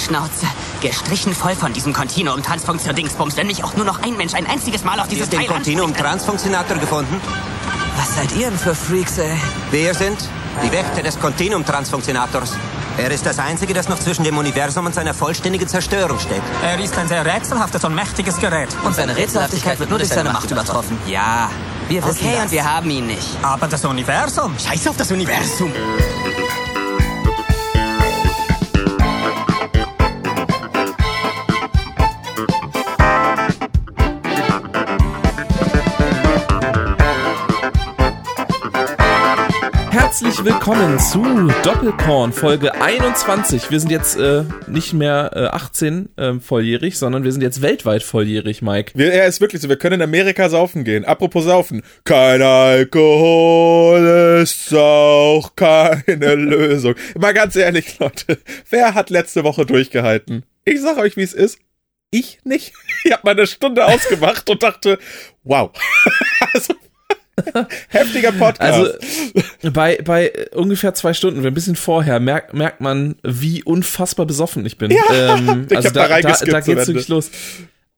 Schnauze. Gestrichen voll von diesem Kontinuum-Transfunktion-Dingsbums, wenn mich auch nur noch ein Mensch ein einziges Mal auf dieses habt den Teil Kontinuum-Transfunktionator gefunden? Was seid ihr denn für Freaks, ey? Wir sind die Wächter des Kontinuum-Transfunktionators. Er ist das Einzige, das noch zwischen dem Universum und seiner vollständigen Zerstörung steht. Er ist ein sehr rätselhaftes und mächtiges Gerät. Und seine Rätselhaftigkeit wird nur durch seine Macht übertroffen. Ja. Wir wissen Okay, das. und wir haben ihn nicht. Aber das Universum. Scheiß auf das Universum. Herzlich willkommen zu Doppelkorn Folge 21. Wir sind jetzt äh, nicht mehr äh, 18 äh, volljährig, sondern wir sind jetzt weltweit volljährig, Mike. Wir, er ist wirklich so, wir können in Amerika saufen gehen. Apropos saufen. Kein Alkohol ist auch keine Lösung. Mal ganz ehrlich, Leute, wer hat letzte Woche durchgehalten? Ich sag euch, wie es ist. Ich nicht. Ich habe mal eine Stunde ausgemacht und dachte, wow. also, heftiger Podcast. Also bei, bei ungefähr zwei Stunden, ein bisschen vorher, merkt, merkt man, wie unfassbar besoffen ich bin. Ja, ähm, ich also hab da da, da, da geht's wirklich los.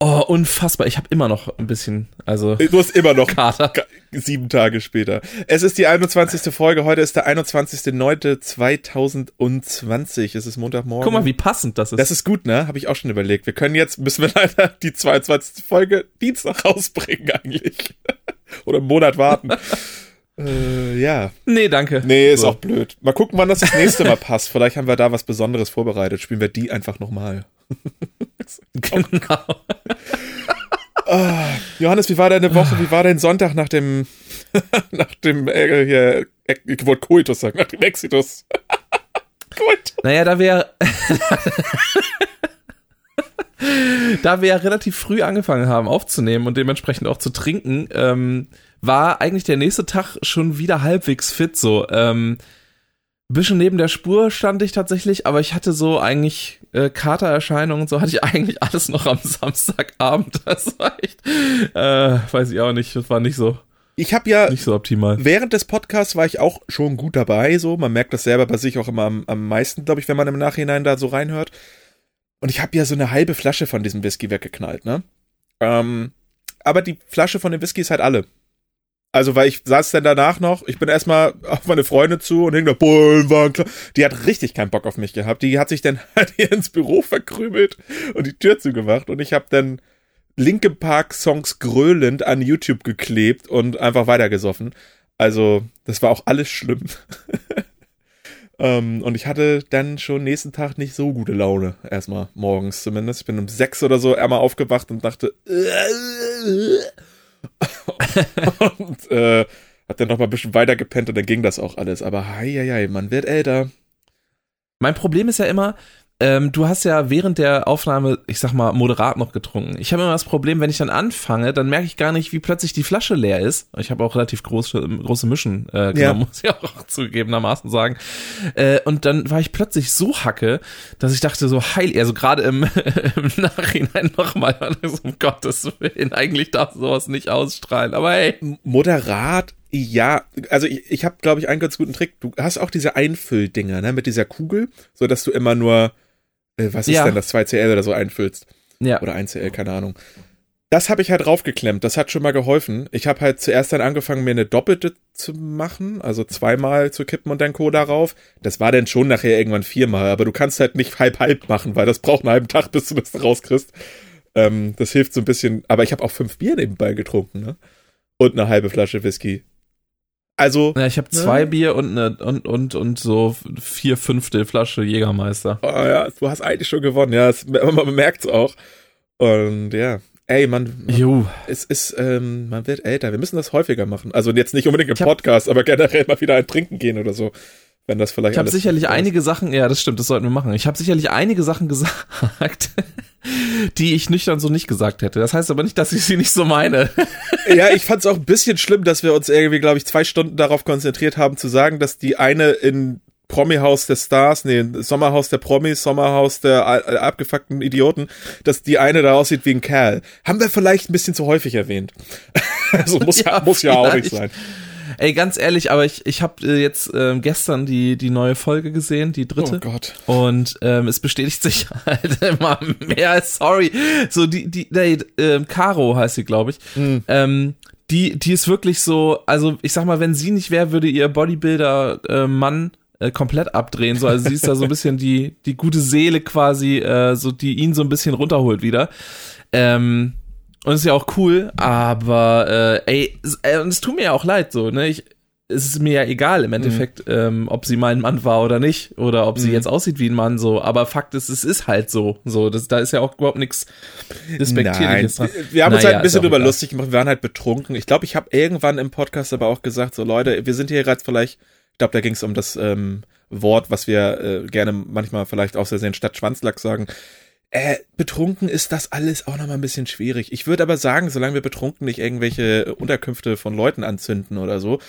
Oh, unfassbar. Ich habe immer noch ein bisschen, also Du hast immer noch Kater. Ka- sieben Tage später. Es ist die 21. Folge. Heute ist der 21.09.2020. Es ist Montagmorgen. Guck mal, wie passend das ist. Das ist gut, ne? Habe ich auch schon überlegt. Wir können jetzt, müssen wir leider die 22. Folge Dienstag rausbringen eigentlich. Oder einen Monat warten. äh, ja. nee, danke. Nee, ist So. auch blöd. Mal gucken, wann das das nächste Mal passt. Vielleicht haben wir da was Besonderes vorbereitet. Spielen wir die einfach nochmal. Genau. Johannes, wie war deine Woche? Wie war dein Sonntag nach dem, nach dem, äh, hier, äh, ich wollte Coitus sagen, nach dem Exitus. Coitus. Naja, da wir da wir ja relativ früh angefangen haben aufzunehmen und dementsprechend auch zu trinken, ähm, war eigentlich der nächste Tag schon wieder halbwegs fit so. Ähm, bisschen neben der Spur stand ich tatsächlich, aber ich hatte so eigentlich äh, Katererscheinungen und so hatte ich eigentlich alles noch am Samstagabend. Das war echt, äh, weiß ich auch nicht, das war nicht so, Ich habe ja nicht so optimal. während des Podcasts war ich auch schon gut dabei, so. Man merkt das selber bei sich auch immer am, am meisten, glaube ich, wenn man im Nachhinein da so reinhört. Und ich habe ja so eine halbe Flasche von diesem Whisky weggeknallt, ne? Ähm, aber die Flasche von dem Whisky ist halt alle. Also, weil ich saß dann danach noch, ich bin erstmal auf meine Freunde zu und hing da, Bullen waren klar. Die hat richtig keinen Bock auf mich gehabt. Die hat sich dann halt hier ins Büro verkrümelt und die Tür zugemacht und ich habe dann Linkin Park Songs gröhlend an YouTube geklebt und einfach weitergesoffen. Also, das war auch alles schlimm. ähm, und ich hatte dann schon nächsten Tag nicht so gute Laune. Erstmal morgens zumindest. Ich bin um sechs oder so einmal aufgewacht und dachte. und äh, hab dann noch mal ein bisschen weiter gepennt und dann ging das auch alles. Aber hei, hei, hei, man wird älter. Mein Problem ist ja immer, ähm, du hast ja während der Aufnahme, ich sag mal, moderat noch getrunken. Ich habe immer das Problem, wenn ich dann anfange, dann merke ich gar nicht, wie plötzlich die Flasche leer ist. Ich habe auch relativ große, große Mischen äh, genommen, Ja. muss ich auch zugegebenermaßen sagen. Äh, und dann war ich plötzlich so hacke, dass ich dachte so, heil, also gerade im, im Nachhinein nochmal, um Gottes Willen, eigentlich darf sowas nicht ausstrahlen. Aber hey, Moderat, ja. Also ich, ich habe, glaube ich, einen ganz guten Trick. Du hast auch diese Einfülldinger, ne, mit dieser Kugel, so dass du immer nur, äh, was ist Ja. denn das 2CL oder so einfüllst. ja. Oder 1CL, keine Ahnung. Das habe ich halt draufgeklemmt. Das hat schon mal geholfen. Ich habe halt zuerst dann angefangen, mir eine doppelte zu machen, also zweimal zu kippen und dann Co. darauf. Das war dann schon nachher irgendwann viermal, aber du kannst halt nicht halb-halb machen, weil das braucht einen halben Tag, bis du das rauskriegst. Ähm, das hilft so ein bisschen. Aber ich habe auch fünf Bier nebenbei getrunken, ne? Und eine halbe Flasche Whisky. Also, Ja, ich habe zwei Bier und, eine, und, und, und so vier Fünftel Flasche Jägermeister. oh ja, du hast eigentlich schon gewonnen. Ja, es, man merkt's auch. Und ja, ey, man, man es ist, ähm, man wird älter. Wir müssen das häufiger machen. Also jetzt nicht unbedingt im Podcast, aber generell mal wieder ein Trinken gehen oder so. Wenn das vielleicht Ich habe sicherlich ist. einige Sachen, ja, das stimmt, das sollten wir machen. Ich habe sicherlich einige Sachen gesagt, die ich nüchtern so nicht gesagt hätte. Das heißt aber nicht, dass ich sie nicht so meine. Ja, ich fand's auch ein bisschen schlimm, dass wir uns irgendwie, glaube ich, zwei Stunden darauf konzentriert haben, zu sagen, dass die eine in Promi-Haus der Stars, nee, Sommerhaus der Promis, Sommerhaus der äh, abgefuckten Idioten, dass die eine da aussieht wie ein Kerl. Haben wir vielleicht ein bisschen zu häufig erwähnt. also muss ja, Ja, muss ja auch nicht sein. Ey, ganz ehrlich, aber ich, ich habe äh, jetzt ähm, gestern die, die neue Folge gesehen, die dritte. Oh Gott. Und ähm, es bestätigt sich halt immer mehr als sorry. So die, die, nee, ähm, Caro heißt sie, glaube ich. Hm. Ähm, die, die ist wirklich so, also ich sag mal, wenn sie nicht wäre, würde ihr Bodybuilder-Mann äh, komplett abdrehen. So, also sie ist da so ein bisschen die, die gute Seele quasi, äh, so die ihn so ein bisschen runterholt wieder. Ähm, und ist ja auch cool, aber äh, ey, es, äh, und es tut mir ja auch leid, so, ne? Ich, es ist mir ja egal im Endeffekt, ähm, ob sie mein Mann war oder nicht, oder ob sie Mhm. jetzt aussieht wie ein Mann, so. Aber Fakt ist, es ist halt so. So, das, da ist ja auch überhaupt nichts Respektierliches Nein, dran. wir haben uns Naja, halt ein bisschen drüber lustig gemacht. Wir waren halt betrunken. Ich glaube, ich habe irgendwann im Podcast aber auch gesagt, so Leute, wir sind hier gerade vielleicht, ich glaube, da ging es um das ähm, Wort, was wir äh, gerne manchmal vielleicht auch sehr sehen, statt Schwanzlack sagen. Äh, betrunken ist das alles auch nochmal ein bisschen schwierig. Ich würde aber sagen, solange wir betrunken nicht irgendwelche Unterkünfte von Leuten anzünden oder so,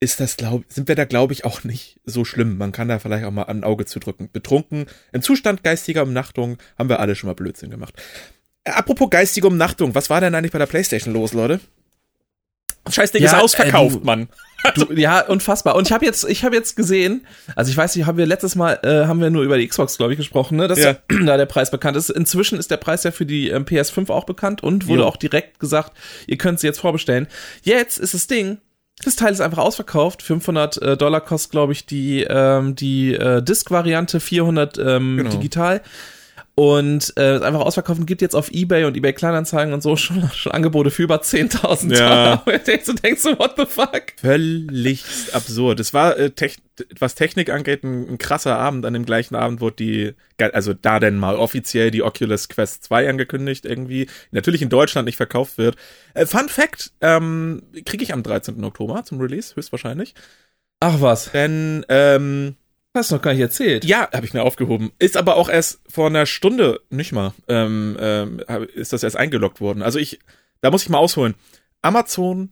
ist das, glaub, sind wir da, glaube ich, auch nicht so schlimm. Man kann da vielleicht auch mal ein Auge zudrücken. Betrunken, im Zustand geistiger Umnachtung, haben wir alle schon mal Blödsinn gemacht. Äh, Apropos geistige Umnachtung, was war denn eigentlich bei der Playstation los, Leute? Scheiß Ding Ja, ist ausverkauft, äh, Mann. Du, ja, unfassbar. Und ich habe jetzt, ich habe jetzt gesehen, also ich weiß nicht, haben wir letztes Mal, äh, haben wir nur über die Xbox, glaube ich, gesprochen, ne, dass Ja. da der Preis bekannt ist. Inzwischen ist der Preis ja für die ähm, PS5 auch bekannt und wurde Jo. auch direkt gesagt, ihr könnt sie jetzt vorbestellen. Jetzt ist das Ding, das Teil ist einfach ausverkauft. 500 äh, Dollar kostet, glaube ich, die ähm, die äh, Disc-Variante, 400 ähm, Genau. digital. Und äh, einfach ausverkauft und gibt jetzt auf Ebay und Ebay Kleinanzeigen und so schon, schon Angebote für über 10.000 Ja. Dollar. Und du denkst so, what the fuck? Völlig absurd. Es war, äh, tech, was Technik angeht, ein, ein krasser Abend. An dem gleichen Abend wurde die, also da denn mal offiziell die Oculus Quest 2 angekündigt irgendwie. Natürlich in Deutschland nicht verkauft wird. Äh, Fun Fact, ähm, kriege ich am 13. Oktober zum Release, höchstwahrscheinlich. Ach was, Denn, ähm, hast du noch gar nicht erzählt. Ja, habe ich mir aufgehoben. Ist aber auch erst vor einer Stunde, nicht mal, ähm, ähm, ist das erst eingeloggt worden. Also ich, da muss ich mal ausholen. Amazon,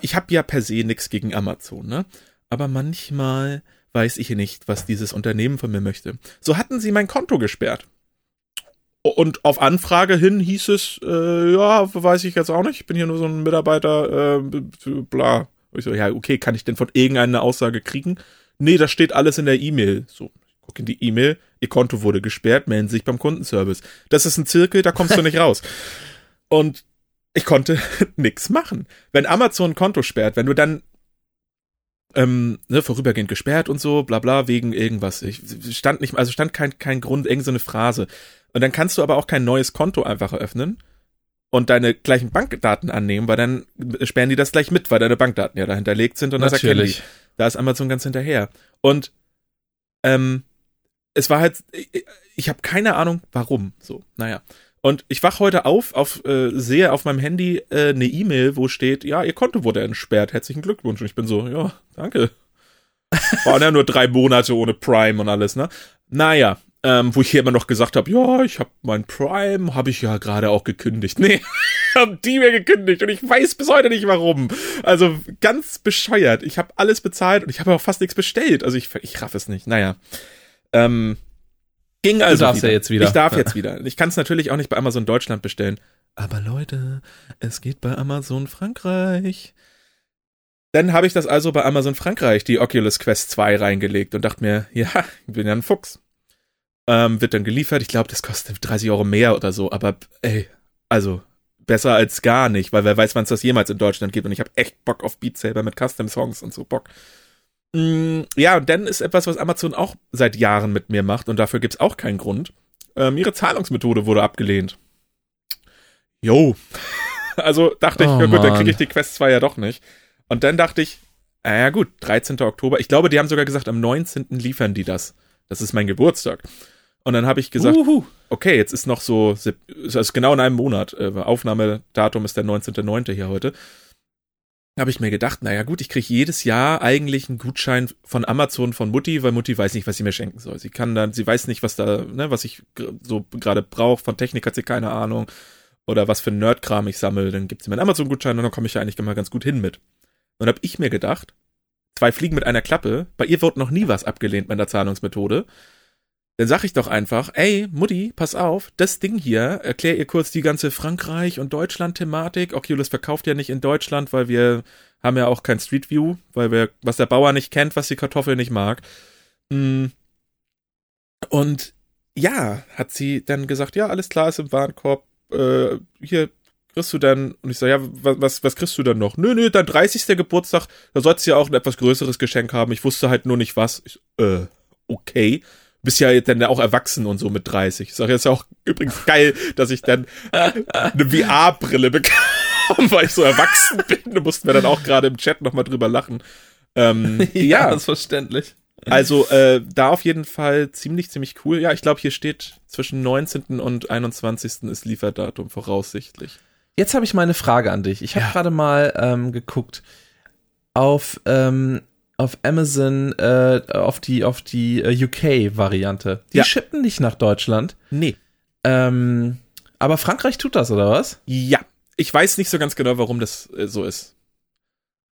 ich habe ja per se nichts gegen Amazon, ne? Aber manchmal weiß ich nicht, was dieses Unternehmen von mir möchte. So hatten sie mein Konto gesperrt. Und auf Anfrage hin hieß es, äh, ja, weiß ich jetzt auch nicht, ich bin hier nur so ein Mitarbeiter, äh, bla. Ich so, ja, okay, kann ich denn von irgendeiner Aussage kriegen? Nee, das steht alles in der E-Mail. So, ich gucke in die E-Mail, ihr Konto wurde gesperrt, melden Sie sich beim Kundenservice. Das ist ein Zirkel, da kommst du nicht raus. Und ich konnte nix machen. Wenn Amazon ein Konto sperrt, wenn du dann ähm, ne, vorübergehend gesperrt und so, bla bla, wegen irgendwas. Ich stand nicht, also stand kein, kein Grund, irgendeine so eine Phrase. Und dann kannst du aber auch kein neues Konto einfach eröffnen und deine gleichen Bankdaten annehmen, weil dann sperren die das gleich mit, weil deine Bankdaten ja da hinterlegt sind und das erkennen die. Da ist Amazon ganz hinterher. Und ähm, es war halt, ich, ich habe keine Ahnung, warum. So, naja. Und ich wach heute auf, auf äh, sehe auf meinem Handy äh, eine E-Mail, wo steht, ja, ihr Konto wurde entsperrt, herzlichen Glückwunsch. Und ich bin so, ja, danke. Waren ja nur drei Monate ohne Prime und alles, ne? Naja, ähm, wo ich hier immer noch gesagt habe, ja, ich habe mein Prime, habe ich ja gerade auch gekündigt. Nee, haben die mir gekündigt und ich weiß bis heute nicht warum. Also ganz bescheuert. Ich habe alles bezahlt und ich habe auch fast nichts bestellt. Also ich, ich raff es nicht. Naja. Ähm, ging also darfst ja jetzt wieder. Ich darf Ja. jetzt wieder. Ich kann es natürlich auch nicht bei Amazon Deutschland bestellen. Aber Leute, es geht bei Amazon Frankreich. Dann habe ich das also bei Amazon Frankreich, die Oculus Quest 2 reingelegt und dachte mir, ja, ich bin ja ein Fuchs. Ähm, wird dann geliefert. Ich glaube, das kostet 30 Euro mehr oder so, aber ey, also besser als gar nicht, weil wer weiß, wann es das jemals in Deutschland gibt und ich habe echt Bock auf Beat Saber mit Custom Songs und so Bock. Mm, ja, und dann ist etwas, was Amazon auch seit Jahren mit mir macht und dafür gibt's auch keinen Grund. Ähm, ihre Zahlungsmethode wurde abgelehnt. Jo. Also dachte ich, Oh, ja gut, dann kriege ich die Quest 2 ja doch nicht. Und dann dachte ich, ah ja gut, 13. Oktober. Ich glaube, die haben sogar gesagt, am 19. liefern die das. Das ist mein Geburtstag. Und dann habe ich gesagt, Uhu. okay, jetzt ist noch so, es ist genau in einem Monat. Äh, Aufnahmedatum ist der 19.09. hier heute. Habe ich mir gedacht, naja gut, ich kriege jedes Jahr eigentlich einen Gutschein von Amazon von Mutti, weil Mutti weiß nicht, was sie mir schenken soll. Sie kann dann, sie weiß nicht, was da, ne, was ich so gerade brauche. Von Technik hat sie keine Ahnung. Oder was für Nerdkram ich sammle. Dann gibt sie mir einen Amazon-Gutschein und dann komme ich ja eigentlich immer ganz gut hin mit. Und habe ich mir gedacht, zwei Fliegen mit einer Klappe. Bei ihr wird noch nie was abgelehnt mit der Zahlungsmethode. Dann sag ich doch einfach, ey, Mutti, pass auf, das Ding hier, erklär ihr kurz die ganze Frankreich- und Deutschland-Thematik. Oculus verkauft ja nicht in Deutschland, weil wir haben ja auch kein Street View, weil wir, was der Bauer nicht kennt, was die Kartoffel nicht mag. Mm. Und ja, hat sie dann gesagt, ja, alles klar, ist im Warenkorb, äh, hier kriegst du dann, und ich sage, ja, was, was, kriegst du dann noch? Nö, nö, dein 30. Geburtstag, da sollst du ja auch ein etwas größeres Geschenk haben. Ich wusste halt nur nicht was. Ich, äh, okay. Bist ja dann auch erwachsen und so mit 30. Ich sage jetzt ja auch übrigens geil, dass ich dann eine VR-Brille bekam, weil ich so erwachsen bin. Da mussten wir dann auch gerade im Chat nochmal drüber lachen. Ähm, ja, ja, das ist verständlich. also äh, da auf jeden Fall ziemlich, ziemlich cool. Ja, ich glaube, hier steht zwischen 19. und 21. ist Lieferdatum voraussichtlich. Jetzt habe ich mal eine Frage an dich. Ich habe Ja. gerade mal ähm, geguckt auf ähm, auf Amazon äh, auf die auf die äh, UK-Variante. Die Ja. shippen nicht nach Deutschland. Nee. Ähm, aber Frankreich tut das oder was? Ja, ich weiß nicht so ganz genau, warum das äh, so ist.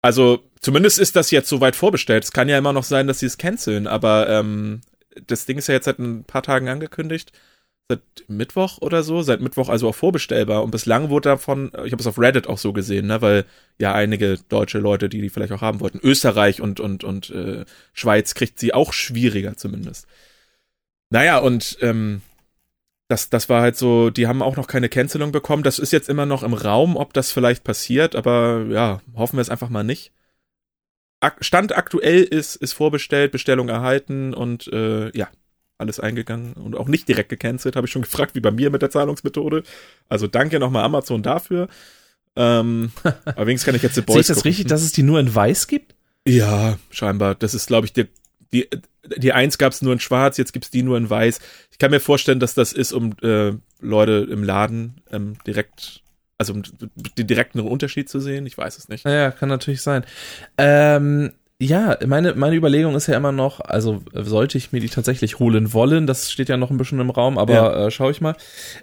Also, zumindest ist das jetzt soweit vorbestellt. Es kann ja immer noch sein, dass sie es canceln, aber ähm, das Ding ist ja jetzt seit ein paar Tagen angekündigt. Seit Mittwoch oder so, seit Mittwoch also auch vorbestellbar. Und bislang wurde davon, ich habe es auf Reddit auch so gesehen, ne, weil ja einige deutsche Leute, die die vielleicht auch haben wollten, Österreich und und und äh, Schweiz kriegt sie auch schwieriger zumindest. Naja, und ähm, das, das war halt so, die haben auch noch keine Cancelung bekommen. Das ist jetzt immer noch im Raum, ob das vielleicht passiert, aber ja, hoffen wir es einfach mal nicht. Stand aktuell ist, ist vorbestellt, Bestellung erhalten und äh, ja, alles eingegangen und auch nicht direkt gecancelt, habe ich schon gefragt, wie bei mir mit der Zahlungsmethode. Also danke nochmal Amazon dafür. Ähm, wenigstens kann ich jetzt The Boys Sehe ich das gucken. richtig, dass es die nur in Weiß gibt? Ja, scheinbar. Das ist, glaube ich, die, die, die eins gab es nur in schwarz, jetzt gibt's die nur in weiß. Ich kann mir vorstellen, dass das ist, um äh, Leute im Laden ähm, direkt, also um den direkten Unterschied zu sehen. Ich weiß es nicht. Naja, kann natürlich sein. Ähm, ja, meine, meine Überlegung ist ja immer noch, also sollte ich mir die tatsächlich holen wollen, das steht ja noch ein bisschen im Raum, aber Ja. äh, schaue ich mal,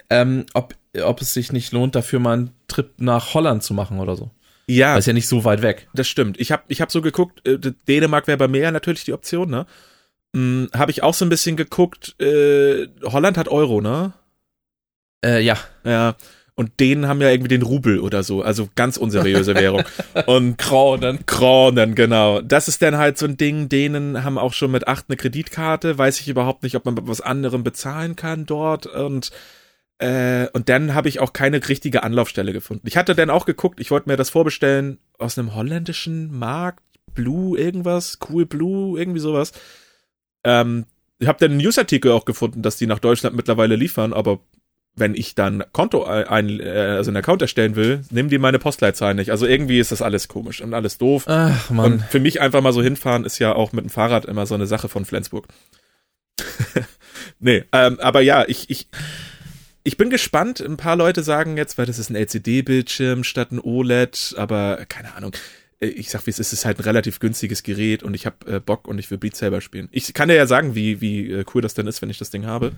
ähm, ob, ob es sich nicht lohnt, dafür mal einen Trip nach Holland zu machen oder so. Ja, Das ist ja nicht so weit weg. das stimmt. Ich habe ich hab so geguckt, äh, Dänemark wäre bei mir ja natürlich die Option, ne? Hm, habe ich auch so ein bisschen geguckt, äh, Holland hat Euro, ne? Äh, ja, Ja. Und denen haben ja irgendwie den Rubel oder so, also ganz unseriöse Währung. Und Kronen. Kronen, genau. Das ist dann halt so ein Ding, denen haben auch schon mit acht eine Kreditkarte, weiß ich überhaupt nicht, ob man was anderem bezahlen kann dort und äh, und dann habe ich auch keine richtige Anlaufstelle gefunden. Ich hatte dann auch geguckt, ich wollte mir das vorbestellen aus einem holländischen Markt, Blue irgendwas, Cool Blue, irgendwie sowas. Ähm, ich habe dann einen Newsartikel auch gefunden, dass die nach Deutschland mittlerweile liefern, aber wenn ich dann Konto ein, äh, also einen Account erstellen will, nehmen die meine Postleitzahl nicht. Also irgendwie ist das alles komisch und alles doof. Ach Und man. für mich einfach mal so hinfahren ist ja auch mit dem Fahrrad immer so eine Sache von Flensburg. nee, ähm, aber ja, ich, ich, ich bin gespannt. Ein paar Leute sagen jetzt, weil das ist ein LCD-Bildschirm statt ein OLED, aber keine Ahnung. Äh, Ich sag, wie es ist, es ist halt ein relativ günstiges Gerät und ich habe äh, Bock und ich will Beat selber spielen. Ich kann dir ja sagen, wie, wie äh, cool das denn ist, wenn ich das Ding habe.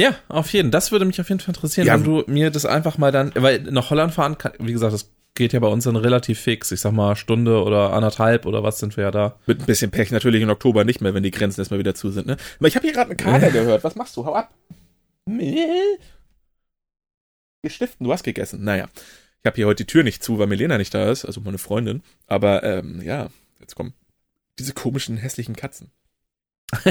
Ja, auf jeden. Das würde mich auf jeden Fall interessieren, Ja. wenn du mir das einfach mal dann, weil nach Holland fahren, kann, wie gesagt, das geht ja bei uns dann relativ fix. Ich sag mal Stunde oder anderthalb oder was sind wir ja da. Mit ein bisschen Pech natürlich im Oktober nicht mehr, wenn die Grenzen erstmal wieder zu sind. Ne? Aber ich habe hier gerade einen Kater gehört. Was machst du? Hau ab. Gestiften, du hast gegessen. Naja, ich habe hier heute die Tür nicht zu, weil Milena nicht da ist, also meine Freundin. Aber ähm, ja, jetzt kommen diese komischen, hässlichen Katzen.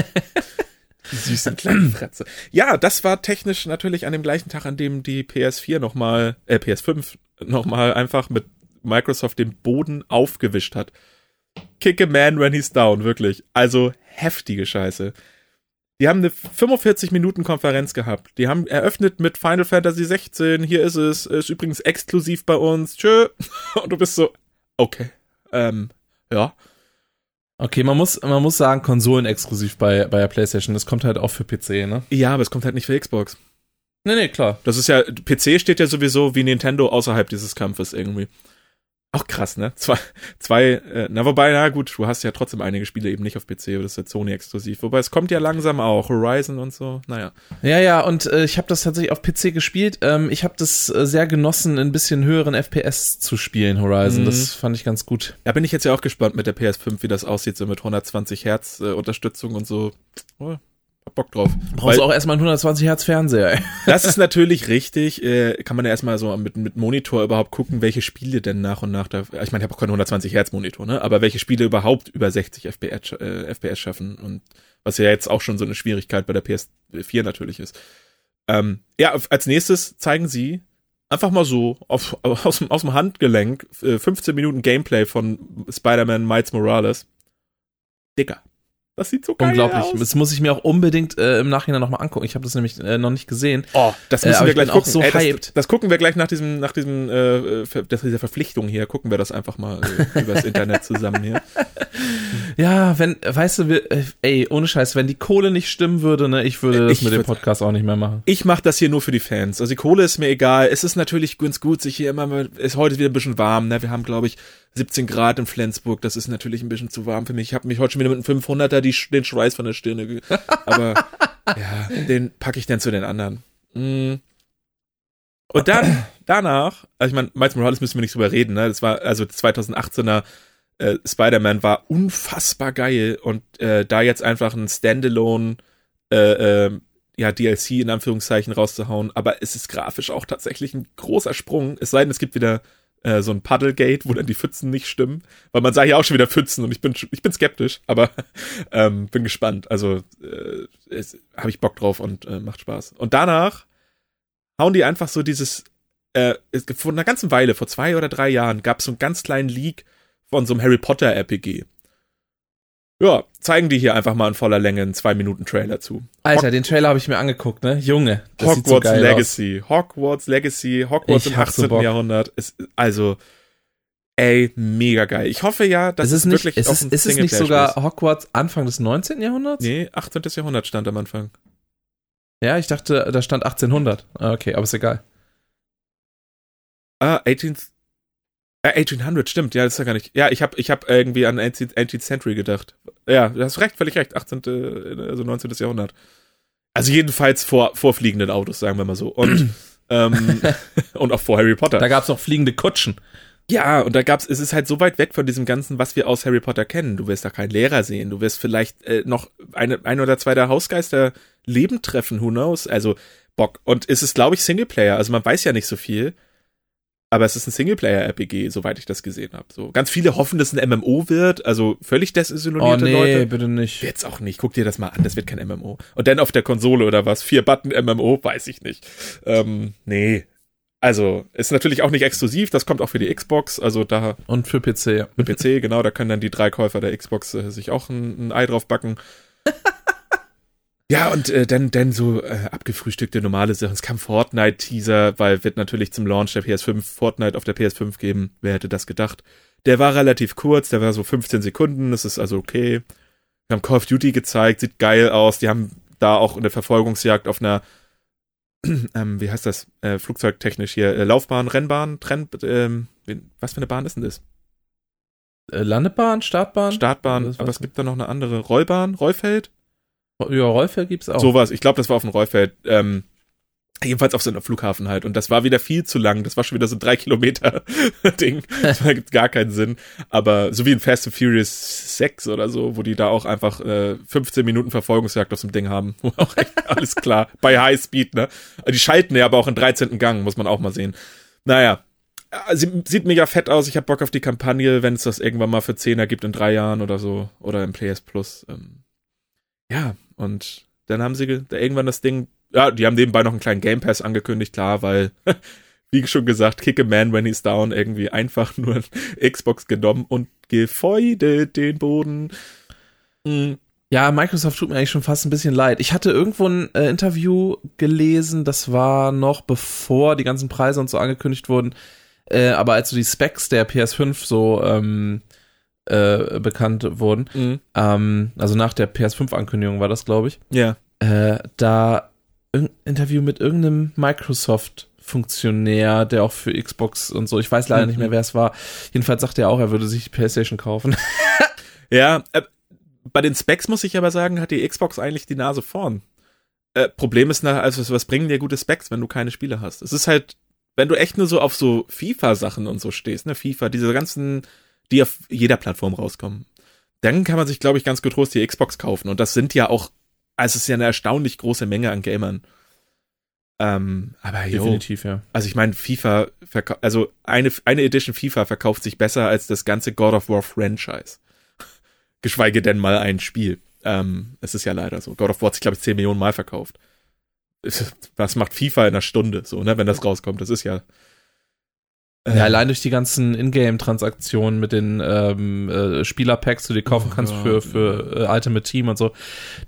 Die süßen kleinen Fratze. Ja, das war technisch natürlich an dem gleichen Tag, an dem die PS4 nochmal, äh, PS5 nochmal einfach mit Microsoft den Boden aufgewischt hat. Kick a man when he's down, wirklich. Also heftige Scheiße. Die haben eine 45 Minuten Konferenz gehabt. Die haben eröffnet mit Final Fantasy 16. Hier ist es. Ist übrigens exklusiv bei uns. Tschö. Und du bist so, okay. Ähm, ja. Okay, man muss, man muss sagen, Konsolen exklusiv bei, bei der PlayStation. Das kommt halt auch für PC, ne? Ja, aber es kommt halt nicht für Xbox. Nee, nee, klar. Das ist ja, PC steht ja sowieso wie Nintendo außerhalb dieses Kampfes irgendwie. Auch krass, ne? Zwei, zwei, äh, na wobei, na gut, du hast ja trotzdem einige Spiele eben nicht auf PC, aber das ist ja Sony exklusiv. Wobei es kommt ja langsam auch, Horizon und so, naja. Ja, ja, und äh, ich habe das tatsächlich auf PC gespielt. Ähm, ich habe das äh, sehr genossen, ein bisschen höheren FPS zu spielen, Horizon. Mhm. Das fand ich ganz gut. Da bin ich jetzt ja auch gespannt mit der PS5, wie das aussieht, so mit 120 Hertz äh, Unterstützung und so. Oh, Hab Bock drauf. Brauchst du Weil- auch erstmal einen 120 Hertz Fernseher, ey. Das ist natürlich richtig. Äh, kann man ja erstmal so mit, mit Monitor überhaupt gucken, welche Spiele denn nach und nach da. Ich meine, ich habe auch keinen 120 Hertz Monitor, ne? Aber welche Spiele überhaupt über 60 FPS, äh, FPS schaffen und was ja jetzt auch schon so eine Schwierigkeit bei der PS4 natürlich ist. Ähm, ja, als nächstes zeigen sie einfach mal so auf, aus, dem- aus dem Handgelenk äh, 15 Minuten Gameplay von Spider-Man Miles Morales. Dicker. Das sieht so geil Unglaublich. aus. Das muss ich mir auch unbedingt äh, im Nachhinein nochmal angucken. Ich habe das nämlich äh, noch nicht gesehen. Oh, das Äh, müssen aber wir ich gleich gucken. so Ey, das, hyped. das gucken wir gleich nach diesem, nach diesem, äh, Ver- dieser Verpflichtung hier, gucken wir das einfach mal äh, übers Internet zusammen hier. Ja, wenn, weißt du, wir, äh, ey, ohne Scheiß, wenn die Kohle nicht stimmen würde, ne, ich würde Äh, das ich mit dem Podcast auch nicht mehr machen. Ich mache das hier nur für die Fans. Also die Kohle ist mir egal. Es ist natürlich ganz gut, sich hier immer, mal- ist heute wieder ein bisschen warm. Ne? Wir haben, glaube ich, 17 Grad in Flensburg. Das ist natürlich ein bisschen zu warm für mich. Ich habe mich heute schon wieder mit einem 500er die, den Schweiß von der Stirne. Aber ja, den packe ich dann zu den anderen. Mm. Und dann, danach, also ich meine, Miles Morales müssen wir nicht drüber reden, ne? Das war, also 2018er äh, Spider-Man war unfassbar geil und äh, da jetzt einfach ein Standalone äh, äh, ja, DLC in Anführungszeichen rauszuhauen, aber es ist grafisch auch tatsächlich ein großer Sprung. Es sei denn, es gibt wieder äh, so ein Puddlegate, wo dann die Pfützen nicht stimmen, weil man sah hier auch schon wieder Pfützen und ich bin ich bin skeptisch, aber ähm, bin gespannt. Also äh, habe ich Bock drauf und äh, macht Spaß. Und danach hauen die einfach so dieses äh, vor einer ganzen Weile, vor zwei oder drei Jahren, gab es so einen ganz kleinen Leak von so einem Harry Potter RPG. Ja, zeigen die hier einfach mal in voller Länge einen zwei Minuten Trailer zu. Alter, den Trailer habe ich mir angeguckt, ne? Junge, das so Hogwarts geil Legacy. Hogwarts Legacy, Hogwarts Ich im hab so 18. Bock. Jahrhundert. Ist, also, ey, mega geil. Ich hoffe ja, dass aus. Ist es nicht, wirklich ist es, ist es nicht sogar Hogwarts Anfang des 19. Jahrhunderts? Nee, 18. Jahrhundert stand am Anfang. Ja, ich dachte, da stand 1800. Ah, Okay, aber ist egal. Ah, 18th. Äh, 1800, stimmt, ja, das ist ja gar nicht. Ja, ich habe ich hab irgendwie an 18th, 18th Century gedacht. Ja, du hast recht, völlig recht. 18., äh, also 19. Jahrhundert. Also jedenfalls vor, vor fliegenden Autos, sagen wir mal so. Und, ähm, und auch vor Harry Potter. Da gab's noch fliegende Kutschen. Ja, und da gab's, es ist halt so weit weg von diesem Ganzen, was wir aus Harry Potter kennen. Du wirst da keinen Lehrer sehen, du wirst vielleicht äh, noch eine, ein oder zwei der Hausgeister Leben treffen, who knows? Also Bock. Und es ist, glaube ich, Singleplayer. Also man weiß ja nicht so viel. Aber es ist ein Singleplayer-RPG, soweit ich das gesehen habe. So ganz viele hoffen, dass es ein MMO wird. Also völlig Oh desillusionierte nee, Leute. bitte nicht. Jetzt auch nicht. Guck dir das mal an. Das wird kein MMO. Und dann auf der Konsole oder was? Vier Button MMO? Weiß ich nicht. Ähm, nee. Also, ist natürlich auch nicht exklusiv. Das kommt auch für die Xbox. Also da Und für PC, ja. mit PC, genau, da können dann die drei Käufer der Xbox äh, sich auch ein, ein Ei drauf backen. ja, und äh, dann, dann so äh, abgefrühstückte normale Sachen. Es kam Fortnite-Teaser, weil wird natürlich zum Launch der PS5 Fortnite auf der PS5 geben. Wer hätte das gedacht? Der war relativ kurz, der war so 15 Sekunden, das ist also okay. Wir haben Call of Duty gezeigt, sieht geil aus. Die haben da auch eine Verfolgungsjagd auf einer, ähm, wie heißt das, äh, flugzeugtechnisch hier, äh, Laufbahn, Rennbahn, Trenn, ähm, was für eine Bahn ist denn das? Äh, Landebahn, Startbahn? Startbahn, aber es gibt da noch eine andere. Rollbahn, Rollfeld? Ja, Rollfeld gibt's auch. Sowas. Ich glaube, das war auf dem Rollfeld. Ähm, jedenfalls auf so einem Flughafen halt. Und das war wieder viel zu lang. Das war schon wieder so ein drei Kilometer Ding. Das gibt gar keinen Sinn. Aber so wie in Fast and Furious 6 oder so, wo die da auch einfach äh, 15 Minuten Verfolgungsjagd auf so einem Ding haben. Auch echt alles klar. Bei Highspeed, ne? Die schalten ja aber auch in 13. Gang, muss man auch mal sehen. Naja. Äh, Sie, sieht mega fett aus. Ich hab Bock auf die Kampagne, wenn es das irgendwann mal für 10er gibt in drei Jahren oder so. Oder im PS Plus. Ähm, ja, und dann haben sie da irgendwann das Ding, ja, die haben nebenbei noch einen kleinen Game Pass angekündigt, klar, weil, wie schon gesagt, kick a man when he's down, irgendwie einfach nur Xbox genommen und gefeudet den Boden. Mhm. Ja, Microsoft tut mir eigentlich schon fast ein bisschen leid. Ich hatte irgendwo ein äh, Interview gelesen, das war noch bevor die ganzen Preise und so angekündigt wurden. Äh, aber als so die Specs der PS5 so ähm, äh, bekannt wurden, Mhm. ähm, also nach der PS5-Ankündigung war das, glaube ich, Ja. äh, da irgendein Interview mit irgendeinem Microsoft-Funktionär, der auch für Xbox und so, ich weiß leider nicht mehr, wer es war. Jedenfalls sagte er auch, er würde sich die PlayStation kaufen. Ja, äh, bei den Specs muss ich aber sagen, hat die Xbox eigentlich die Nase vorn. Äh, Problem ist, also was bringen dir gute Specs, wenn du keine Spiele hast? Es ist halt, wenn du echt nur so auf so FIFA-Sachen und so stehst, ne, FIFA, diese ganzen, die auf jeder Plattform rauskommen, dann kann man sich, glaube ich, ganz getrost die Xbox kaufen. Und das sind ja auch Also es ist ja eine erstaunlich große Menge an Gamern. Ähm, aber jo, Definitiv, ja. also ich meine, FIFA, also eine, eine Edition FIFA verkauft sich besser als das ganze God of War Franchise. Geschweige denn mal ein Spiel. Ähm, es ist ja leider so. God of War hat sich, glaube ich, 10 Millionen Mal verkauft. Was macht FIFA in einer Stunde, so, ne, wenn das rauskommt? Das ist ja. Ja, allein durch die ganzen Ingame-Transaktionen mit den ähm, äh, Spielerpacks, die du dir kaufen Oh kannst Gott, für, für äh, Ultimate Team und so,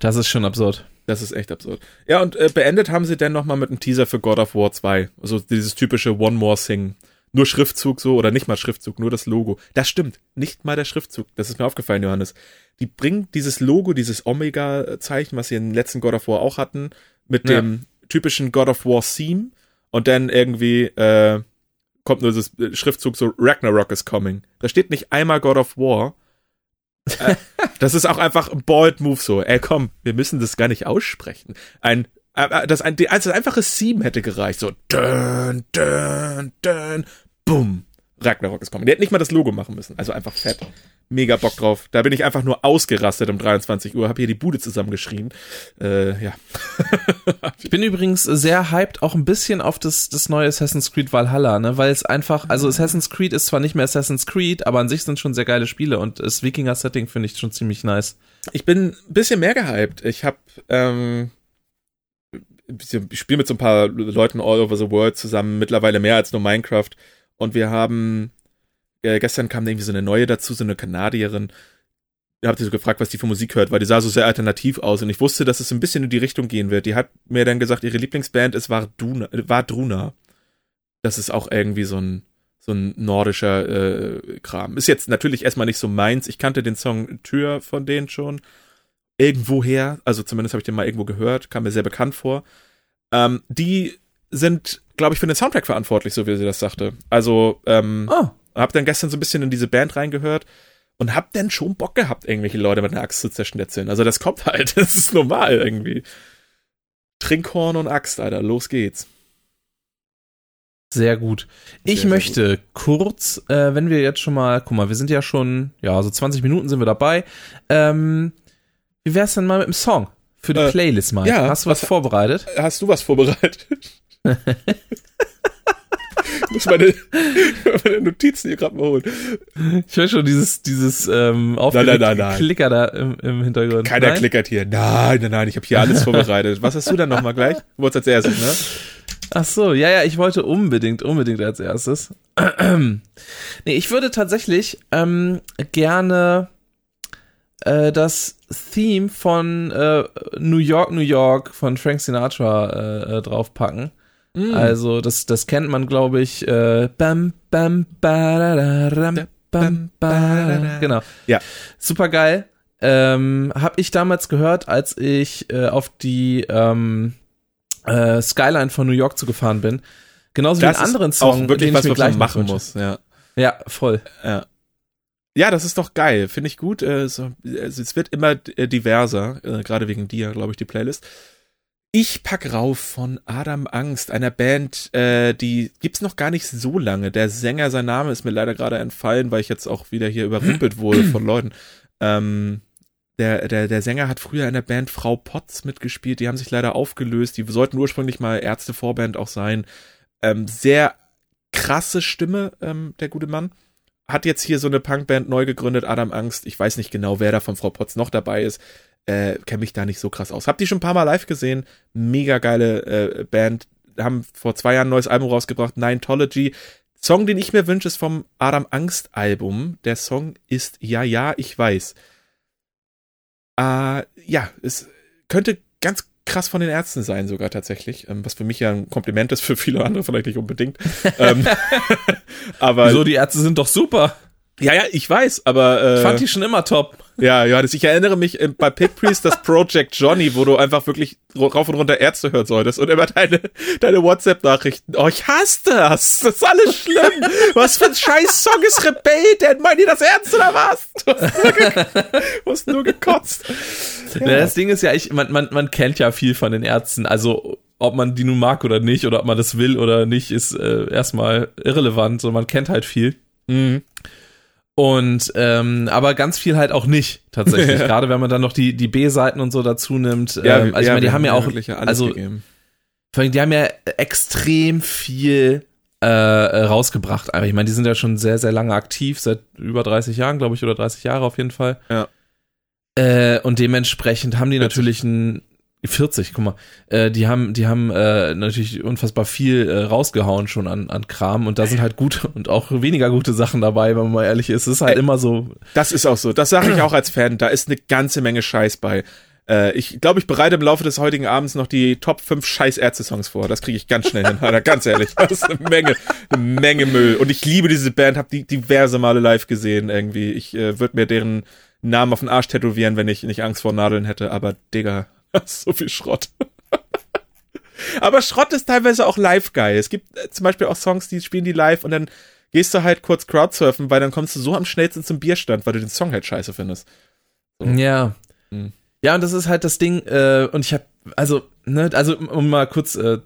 das ist schon absurd. Das ist echt absurd. Ja, und äh, beendet haben sie dann nochmal mit einem Teaser für God of War 2. Also dieses typische One More Thing. Nur Schriftzug so, oder nicht mal Schriftzug, nur das Logo. Das stimmt, nicht mal der Schriftzug. Das ist mir aufgefallen, Johannes. Die bringen dieses Logo, dieses Omega-Zeichen, was sie im letzten God of War auch hatten, mit Ja. dem typischen God of War Theme und dann irgendwie äh, kommt nur das Schriftzug so Ragnarok is coming. Da steht nicht einmal God of War. Äh, das ist auch einfach ein Bold Move so. Ey, komm, wir müssen das gar nicht aussprechen. Ein äh, äh, das, ein, das einfache Theme hätte gereicht. So dun, dun, dun, bumm. Ragnarok ist coming. Die hätten nicht mal das Logo machen müssen. Also einfach fett. Mega Bock drauf. Da bin ich einfach nur ausgerastet um 23 Uhr, hab hier die Bude zusammengeschrien. Äh, ja. Ich bin übrigens sehr hyped auch ein bisschen auf das, das neue Assassin's Creed Valhalla, ne, weil es einfach, also Assassin's Creed ist zwar nicht mehr Assassin's Creed, aber an sich sind schon sehr geile Spiele und das Wikinger-Setting finde ich schon ziemlich nice. Ich bin ein bisschen mehr gehypt. Ich hab, ähm, ich spiele mit so ein paar Leuten all over the world zusammen, mittlerweile mehr als nur Minecraft. Und wir haben, äh, gestern kam irgendwie so eine neue dazu, so eine Kanadierin. Ich habe sie so gefragt, was die für Musik hört, weil die sah so sehr alternativ aus und ich wusste, dass es ein bisschen in die Richtung gehen wird. Die hat mir dann gesagt, ihre Lieblingsband ist Varduna. Vardruna. Das ist auch irgendwie so ein, so ein nordischer äh, Kram. Ist jetzt natürlich erstmal nicht so meins. Ich kannte den Song Tür von denen schon irgendwoher, also zumindest habe ich den mal irgendwo gehört, kam mir sehr bekannt vor. Ähm, die sind, glaube ich, für den Soundtrack verantwortlich, so wie sie das sagte. Also, ähm, Oh, hab dann gestern so ein bisschen in diese Band reingehört und hab dann schon Bock gehabt, irgendwelche Leute mit einer Axt zu zerschnetzeln. Also das kommt halt, das ist normal irgendwie. Trinkhorn und Axt, Alter, los geht's. sehr gut. Ich sehr möchte kurz, äh, wenn wir jetzt schon mal, guck mal, wir sind ja schon, ja, so 20 Minuten sind wir dabei. Ähm, wie wär's denn mal mit dem Song? Für die Äh, Playlist mal. ja, Hast du was, was- vorbereitet? Hast du was vorbereitet? Ich muss meine, meine Notizen hier gerade mal holen. Ich höre schon dieses, dieses ähm, nein, nein, nein. Klicker da im, im Hintergrund. Keiner klickert hier. Nein, nein, nein, ich habe hier alles vorbereitet. Was hast du dann nochmal gleich? Du wolltest als erstes, ne? Ach so, ja, ja, ich wollte unbedingt, unbedingt als erstes. nee, ich würde tatsächlich ähm, gerne äh, das Theme von äh, New York, New York von Frank Sinatra äh, äh, draufpacken. Also, das, das kennt man, glaube ich. Äh, bam, bam, badadaram, bam, badada. Genau. Ja. Super geil. Ähm, hab ich damals gehört, als ich äh, auf die ähm, äh, Skyline von New York zugefahren bin. Genauso wie einen anderen Song, auch wirklich den was, ich mir gleich machen muss. Ja. Ja, voll. Ja. Ja, das ist doch geil. Finde ich gut. Äh, so, also es wird immer äh, diverser, äh, gerade wegen dir, glaube ich, die Playlist. Ich pack rauf von Adam Angst, einer Band, äh, die gibt's noch gar nicht so lange. Der Sänger, sein Name ist mir leider gerade entfallen, weil ich jetzt auch wieder hier überrumpelt wurde von Leuten. Ähm, der, der, der Sänger hat früher in der Band Frau Potts mitgespielt, die haben sich leider aufgelöst. Die sollten ursprünglich mal Ärzte-Vorband auch sein. Ähm, sehr krasse Stimme, ähm, der gute Mann hat jetzt hier so eine Punkband neu gegründet, Adam Angst. Ich weiß nicht genau, wer da von Frau Potts noch dabei ist. Äh, Kenne mich da nicht so krass aus. Hab die schon ein paar Mal live gesehen. Mega geile äh, Band. Haben vor zwei Jahren ein neues Album rausgebracht, Nine'tology. Song, den ich mir wünsche, ist vom Adam Angst Album. Der Song ist Ja, ja, ich weiß. Äh, ja, es könnte ganz krass von den Ärzten sein sogar tatsächlich, ähm, was für mich ja ein Kompliment ist, für viele andere vielleicht nicht unbedingt. ähm, aber Wieso, die Ärzte sind doch super. ja, ja, ich weiß, aber äh, Ich fand die schon immer top. Ja, Johannes, ich erinnere mich äh, bei Pig Priest das Project Johnny, wo du einfach wirklich rauf und runter Ärzte hören solltest und immer deine, deine WhatsApp-Nachrichten. Oh, ich hasse das. Das ist alles schlimm. Was für ein scheiß Song ist Rebellion? Meint ihr das ernst oder was? Du hast nur, ge du hast nur gekotzt. Ja. Das Ding ist ja, ich, man, man, man kennt ja viel von den Ärzten. Also, ob man die nun mag oder nicht, oder ob man das will oder nicht, ist äh, erstmal irrelevant. So, man kennt halt viel. Mhm. Und ähm, aber ganz viel halt auch nicht tatsächlich. Gerade wenn man dann noch die die B-Seiten und so dazu nimmt. Ja, ähm, also ich ja, meine, die haben ja auch ja also gegeben. vor allem, die haben ja extrem viel äh, rausgebracht. Aber ich meine, die sind ja schon sehr sehr lange aktiv, seit über 30 Jahren, glaube ich, oder 30 Jahre auf jeden Fall. Ja. Äh, und dementsprechend haben die 40. natürlich ein 40, guck mal, äh, die haben, die haben äh, natürlich unfassbar viel äh, rausgehauen schon an, an Kram und da sind halt gute und auch weniger gute Sachen dabei, wenn man mal ehrlich ist. Es ist halt Ey. immer so, Das ist auch so. Das sage ich auch als Fan. Da ist eine ganze Menge Scheiß bei. Äh, ich glaube, ich bereite im Laufe des heutigen Abends noch die Top 5 Scheiß-Ärzte-Songs vor. Das kriege ich ganz schnell hin. Alter, ganz ehrlich. Das ist eine Menge, eine Menge Müll. Und ich liebe diese Band, habe die diverse Male live gesehen irgendwie. Ich äh, würde mir deren Namen auf den Arsch tätowieren, wenn ich nicht Angst vor Nadeln hätte. Aber Digga, so viel Schrott. Aber Schrott ist teilweise auch live geil. Es gibt äh, zum Beispiel auch Songs, die spielen die live und dann gehst du halt kurz Crowdsurfen, weil dann kommst du so am schnellsten zum Bierstand, weil du den Song halt scheiße findest. ja. Mhm. Ja, und das ist halt das Ding, äh, und ich habe, also, ne, also um mal kurz äh,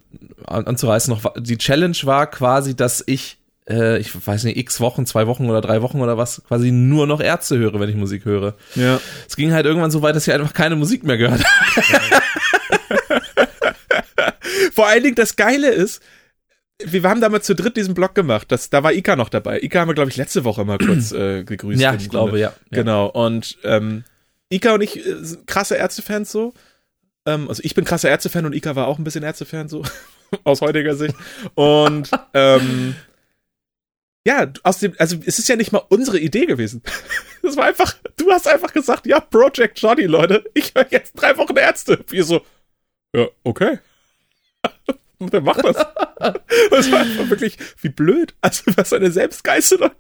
an, anzureißen, noch, die Challenge war quasi, dass ich, äh, ich weiß nicht, x Wochen, zwei Wochen oder drei Wochen oder was, quasi nur noch Ärzte höre, wenn ich Musik höre. Ja. Es ging halt irgendwann so weit, dass ich einfach keine Musik mehr gehört habe. Vor allen Dingen das Geile ist, wir haben damals zu dritt diesen Blog gemacht. Das, da war Ika noch dabei. Ika haben wir, glaube ich, letzte Woche mal kurz äh, gegrüßt. Ja, ich glaube, ja. ja. Genau. Und ähm, Ika und ich äh, sind krasse Ärztefans so. Ähm, also ich bin krasser Ärztefan und Ika war auch ein bisschen Ärztefan so. aus heutiger Sicht. Und ähm, ja, aus dem, also es ist ja nicht mal unsere Idee gewesen. Das war einfach, du hast einfach gesagt, ja, Project Johnny, Leute, ich höre jetzt drei Wochen Ärzte. Wir so, ja, okay. Wer macht das? Das war einfach wirklich, wie blöd. Also, was eine Selbstgeißelung.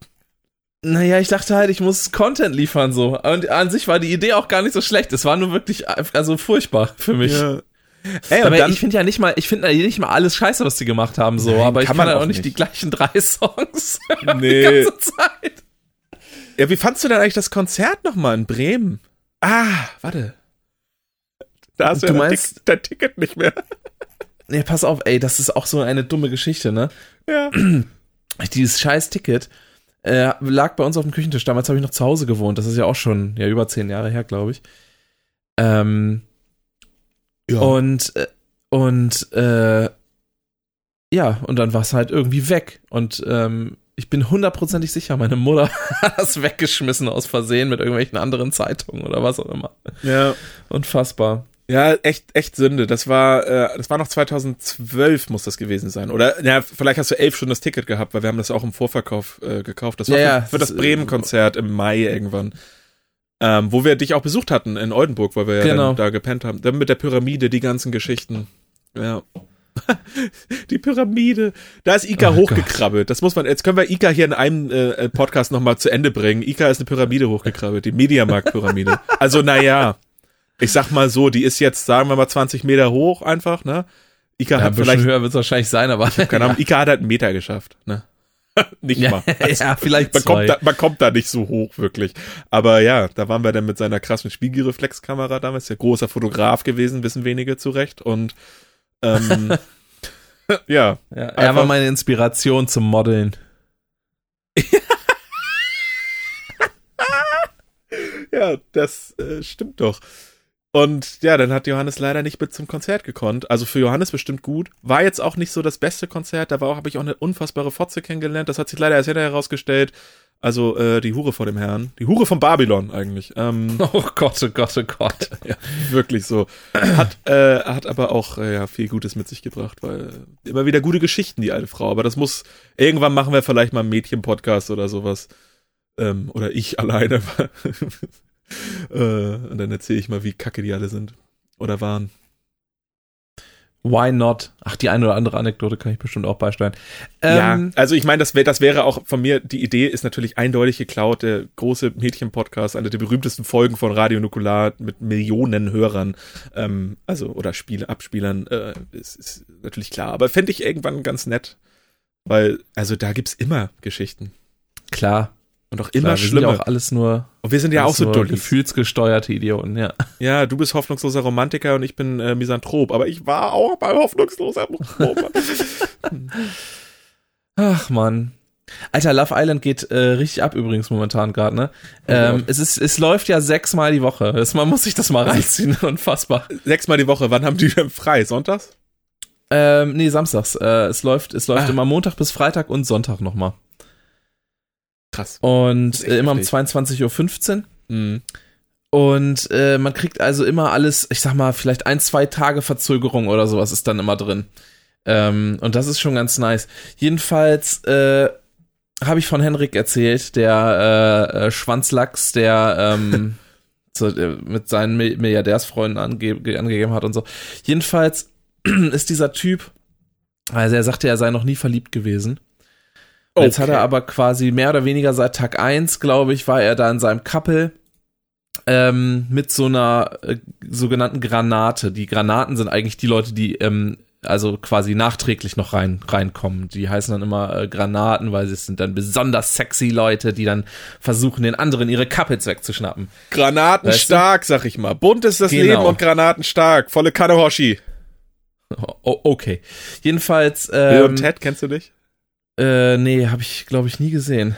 Naja, ich dachte halt, ich muss Content liefern so. Und an sich war die Idee auch gar nicht so schlecht. Es war nur wirklich, also furchtbar für mich. Ja. Ey, aber dann, ich finde ja nicht mal, ich finde nicht mal alles scheiße, was die gemacht haben, so. Nein, aber ich kann halt auch nicht, die gleichen drei Songs die nee. ganze Zeit. Ja, wie fandst du denn eigentlich das Konzert nochmal in Bremen? Ah, warte. Da hast du, Du ja dein, meinst- Tick, dein Ticket nicht mehr. Nee, pass auf, ey, das ist auch so eine dumme Geschichte, ne? Ja. Dieses scheiß Ticket äh, lag bei uns auf dem Küchentisch. Damals habe ich noch zu Hause gewohnt. Das ist ja auch schon ja über zehn Jahre her, glaube ich. Ähm, ja. Und, äh, und, äh, ja, und dann war es halt irgendwie weg. Und ähm, ich bin hundertprozentig sicher, meine Mutter hat das weggeschmissen aus Versehen mit irgendwelchen anderen Zeitungen oder was auch immer. ja. Unfassbar. Ja, echt, echt Sünde. Das war, äh, das war noch 2012 muss das gewesen sein. Oder, ja, vielleicht hast du elf schon das Ticket gehabt, weil wir haben das auch im Vorverkauf äh, gekauft. Das war Ja, für, für das das, äh, Bremen-Konzert im Mai irgendwann. Ähm, wo wir dich auch besucht hatten in Oldenburg, weil wir ja Genau. dann da gepennt haben. Dann mit der Pyramide, die ganzen Geschichten. Ja. die Pyramide. Da ist Ika Oh hochgekrabbelt. Das muss man, jetzt können wir Ika hier in einem äh, Podcast nochmal zu Ende bringen. Ika ist eine Pyramide hochgekrabbelt, die Mediamarkt-Pyramide. also, naja. Ich sag mal so, die ist jetzt, sagen wir mal, 20 Meter hoch einfach, ne? Ika Ja, hat vielleicht, höher wird es wahrscheinlich sein, aber. keine Ahnung, Ika hat halt einen Meter geschafft, ne? Nicht ja, mal. Also, ja, vielleicht man, zwei. kommt da, man kommt da nicht so hoch, wirklich. Aber ja, da waren wir dann mit seiner krassen Spiegelreflexkamera damals, der großer Fotograf gewesen, wissen wenige zurecht. Und ähm, ja, ja, er einfach- war meine Inspiration zum Modeln. ja, das äh, stimmt doch. Und ja, dann hat Johannes leider nicht mit zum Konzert gekonnt. Also für Johannes bestimmt gut. War jetzt auch nicht so das beste Konzert. Da war auch, habe ich auch eine unfassbare Fotze kennengelernt. Das hat sich leider erst hinterher herausgestellt. Also äh, die Hure vor dem Herrn. Die Hure von Babylon eigentlich. Ähm, Oh Gott, oh Gott, oh Gott. ja, wirklich so. Hat, äh, hat aber auch äh, ja, viel Gutes mit sich gebracht, weil immer wieder gute Geschichten, die alte Frau. Aber das muss, irgendwann machen wir vielleicht mal einen Mädchen-Podcast oder sowas. Ähm, oder ich alleine. äh, und dann erzähle ich mal, wie kacke die alle sind. Oder waren. Why not? Ach, die eine oder andere Anekdote kann ich bestimmt auch beisteuern. ja, Ähm, also ich meine, das, wär, das wäre auch von mir, die Idee ist natürlich eindeutig geklaut. Der große Mädchen-Podcast, eine der berühmtesten Folgen von Radio Nukular mit Millionen Hörern, ähm, also oder Spiele, Abspielern, äh, ist, ist natürlich klar. Aber fände ich irgendwann ganz nett, weil, also da gibt's immer Geschichten. klar. Und auch klar, immer wir sind schlimmer. ja auch alles nur, und wir sind ja auch so Dullis. gefühlsgesteuerte Idioten, ja. Ja, du bist hoffnungsloser Romantiker und ich bin äh, Misanthrop. Aber ich war auch mal hoffnungsloser Romantiker. Ach man. Alter, Love Island geht äh, richtig ab übrigens momentan gerade, ne? Ähm, es, ist, es läuft ja sechsmal die Woche. Das, man muss sich das mal reinziehen, unfassbar. Sechsmal die Woche, wann haben die denn frei? Sonntags? Ähm, nee, samstags. Äh, es läuft, es läuft Ah. immer Montag bis Freitag und Sonntag nochmal. Krass. Und äh, immer um heftig. 22.15 Uhr. Mhm. Und äh, man kriegt also immer alles, ich sag mal, vielleicht ein, zwei Tage Verzögerung oder sowas ist dann immer drin. Ähm, und das ist schon ganz nice. Jedenfalls äh, habe ich von Henrik erzählt, der äh, äh, Schwanzlachs, der ähm, so, äh, mit seinen Mi- Milliardärsfreunden ange angegeben hat und so. Jedenfalls ist dieser Typ, also er sagte, er sei noch nie verliebt gewesen. Und Jetzt hat er aber quasi mehr oder weniger seit Tag eins, glaube ich, war er da in seinem Couple ähm, mit so einer äh, sogenannten Granate. Die Granaten sind eigentlich die Leute, die ähm, also quasi nachträglich noch rein reinkommen. Die heißen dann immer äh, Granaten, weil es sind dann besonders sexy Leute, die dann versuchen, den anderen ihre Couples wegzuschnappen. Granatenstark, sag ich mal. Bunt ist das Genau. Leben und granatenstark. Volle Kanne Hoshi. Oh, okay. Jedenfalls, Bill ähm, und Ted, kennst du dich? Äh, nee, habe ich, glaube ich, nie gesehen.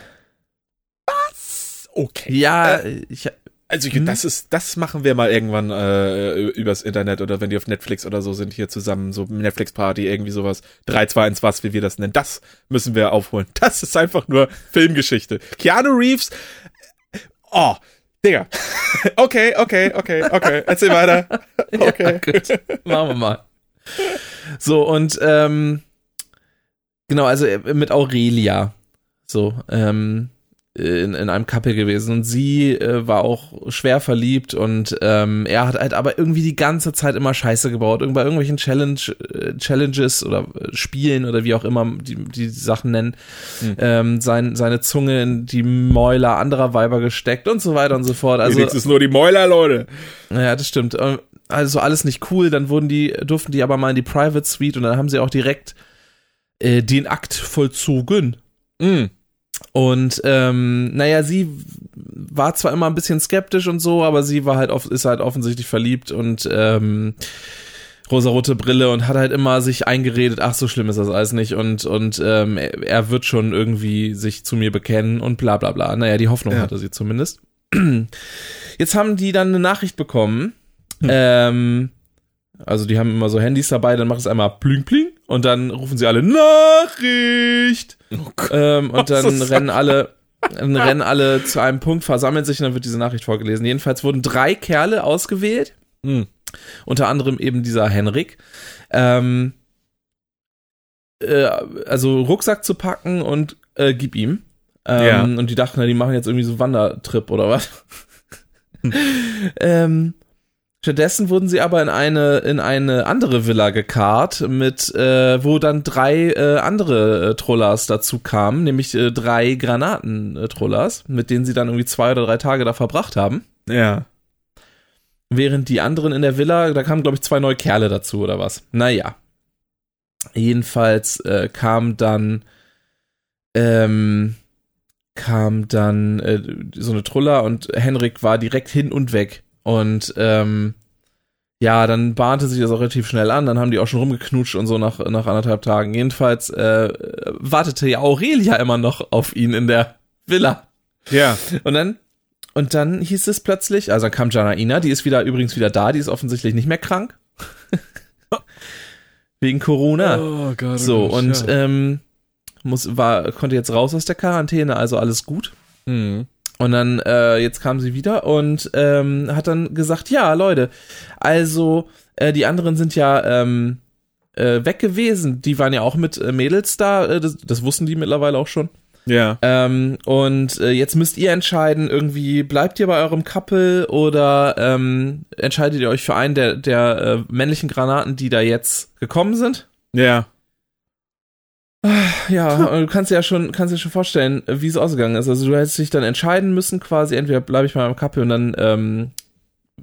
Okay. Ja, ich, Also Hm? das ist, das machen wir mal irgendwann äh, übers Internet oder wenn die auf Netflix oder so sind, hier zusammen, so Netflix-Party, irgendwie sowas. 3, 2, 1, was, wie wir das nennen. Das müssen wir aufholen. Das ist einfach nur Filmgeschichte. Keanu Reeves. Oh, Digga. Okay, okay, okay, okay. Erzähl weiter. Okay. Ja, gut. Machen wir mal. So, und ähm, genau, also äh, mit Aurelia. So, ähm, in, in einem Couple gewesen. Und sie äh, war auch schwer verliebt und ähm, er hat halt aber irgendwie die ganze Zeit immer Scheiße gebaut. Irgend bei irgendwelchen Challenge, äh, Challenges oder äh, Spielen oder wie auch immer die, die Sachen nennen, Hm. ähm, sein, seine Zunge in die Mäuler anderer Weiber gesteckt und so weiter und so fort. Also Felix ist nur die Mäuler, Leute. ja, das stimmt. Ähm, Also alles nicht cool. Dann wurden die, durften die aber mal in die Private Suite und dann haben sie auch direkt äh, den Akt vollzogen. Mm. Und ähm, naja, sie war zwar immer ein bisschen skeptisch und so, aber sie war halt off ist halt offensichtlich verliebt und ähm, rosarote Brille und hat halt immer sich eingeredet, ach so schlimm ist das alles nicht und und ähm, er, wird schon irgendwie sich zu mir bekennen und bla bla bla. Naja, die Hoffnung Ja. hatte sie zumindest. Jetzt haben die dann eine Nachricht bekommen. Ähm, also die haben immer so Handys dabei, dann macht es einmal pling pling und dann rufen sie alle Nachricht. ähm, und dann rennen alle dann rennen alle zu einem Punkt, versammeln sich und dann wird diese Nachricht vorgelesen. Jedenfalls wurden drei Kerle ausgewählt, Mm. unter anderem eben dieser Henrik. Ähm, äh, also Rucksack zu packen und äh, gib ihm. Ähm, Ja. Und die dachten, na, die machen jetzt irgendwie so Wandertrip oder was. ähm, stattdessen wurden sie aber in eine in eine andere Villa gekarrt, mit äh, wo dann drei äh, andere äh, Trollers dazu kamen, nämlich äh, drei Granaten-Trollers, mit denen sie dann irgendwie zwei oder drei Tage da verbracht haben. Ja. Während die anderen in der Villa, da kamen, glaube ich, zwei neue Kerle dazu oder was. Naja. Jedenfalls äh, kam dann, ähm, kam dann äh, so eine Truller und Henrik war direkt hin und weg. Und ähm, ja, dann bahnte sich das auch relativ schnell an, dann haben die auch schon rumgeknutscht und so nach, nach anderthalb Tagen. Jedenfalls äh, wartete ja Aurelia immer noch auf ihn in der Villa. Ja. Und dann, und dann hieß es plötzlich, also dann kam Janaina, die ist wieder übrigens wieder da, die ist offensichtlich nicht mehr krank. Wegen Corona. Oh Gott. so, und ähm, muss, war, konnte jetzt raus aus der Quarantäne, also alles gut. Mhm. Und dann, äh, jetzt kam sie wieder und ähm, hat dann gesagt, ja, Leute, also äh, die anderen sind ja ähm, äh, weg gewesen. Die waren ja auch mit äh, Mädels da, äh, das, das wussten die mittlerweile auch schon. Ja. Ähm, und äh, jetzt müsst ihr entscheiden, irgendwie bleibt ihr bei eurem Couple oder ähm, entscheidet ihr euch für einen der, der äh, männlichen Granaten, die da jetzt gekommen sind? Ja. Ja, du kannst dir ja schon, kannst dir schon vorstellen, äh, wie es ausgegangen ist. Also du hättest dich dann entscheiden müssen, quasi, entweder bleibe ich bei meinem Couple und dann, ähm,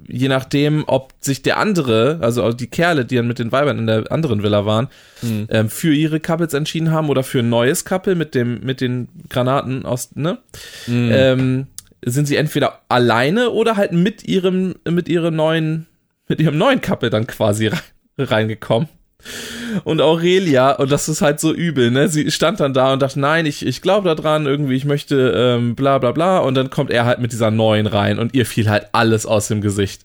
je nachdem, ob sich der andere, also die Kerle, die dann mit den Weibern in der anderen Villa waren, Mhm. ähm, für ihre Couples entschieden haben oder für ein neues Couple mit dem, mit den Granaten aus, ne? Mhm. ähm, sind sie entweder alleine oder halt mit ihrem, mit ihrem neuen, mit ihrem neuen Couple dann quasi rein, reingekommen. Und Aurelia, und das ist halt so übel, ne? Sie stand dann da und dachte, nein, ich, ich glaube dran, irgendwie, ich möchte ähm, bla bla bla. Und dann kommt er halt mit dieser neuen rein und ihr fiel halt alles aus dem Gesicht.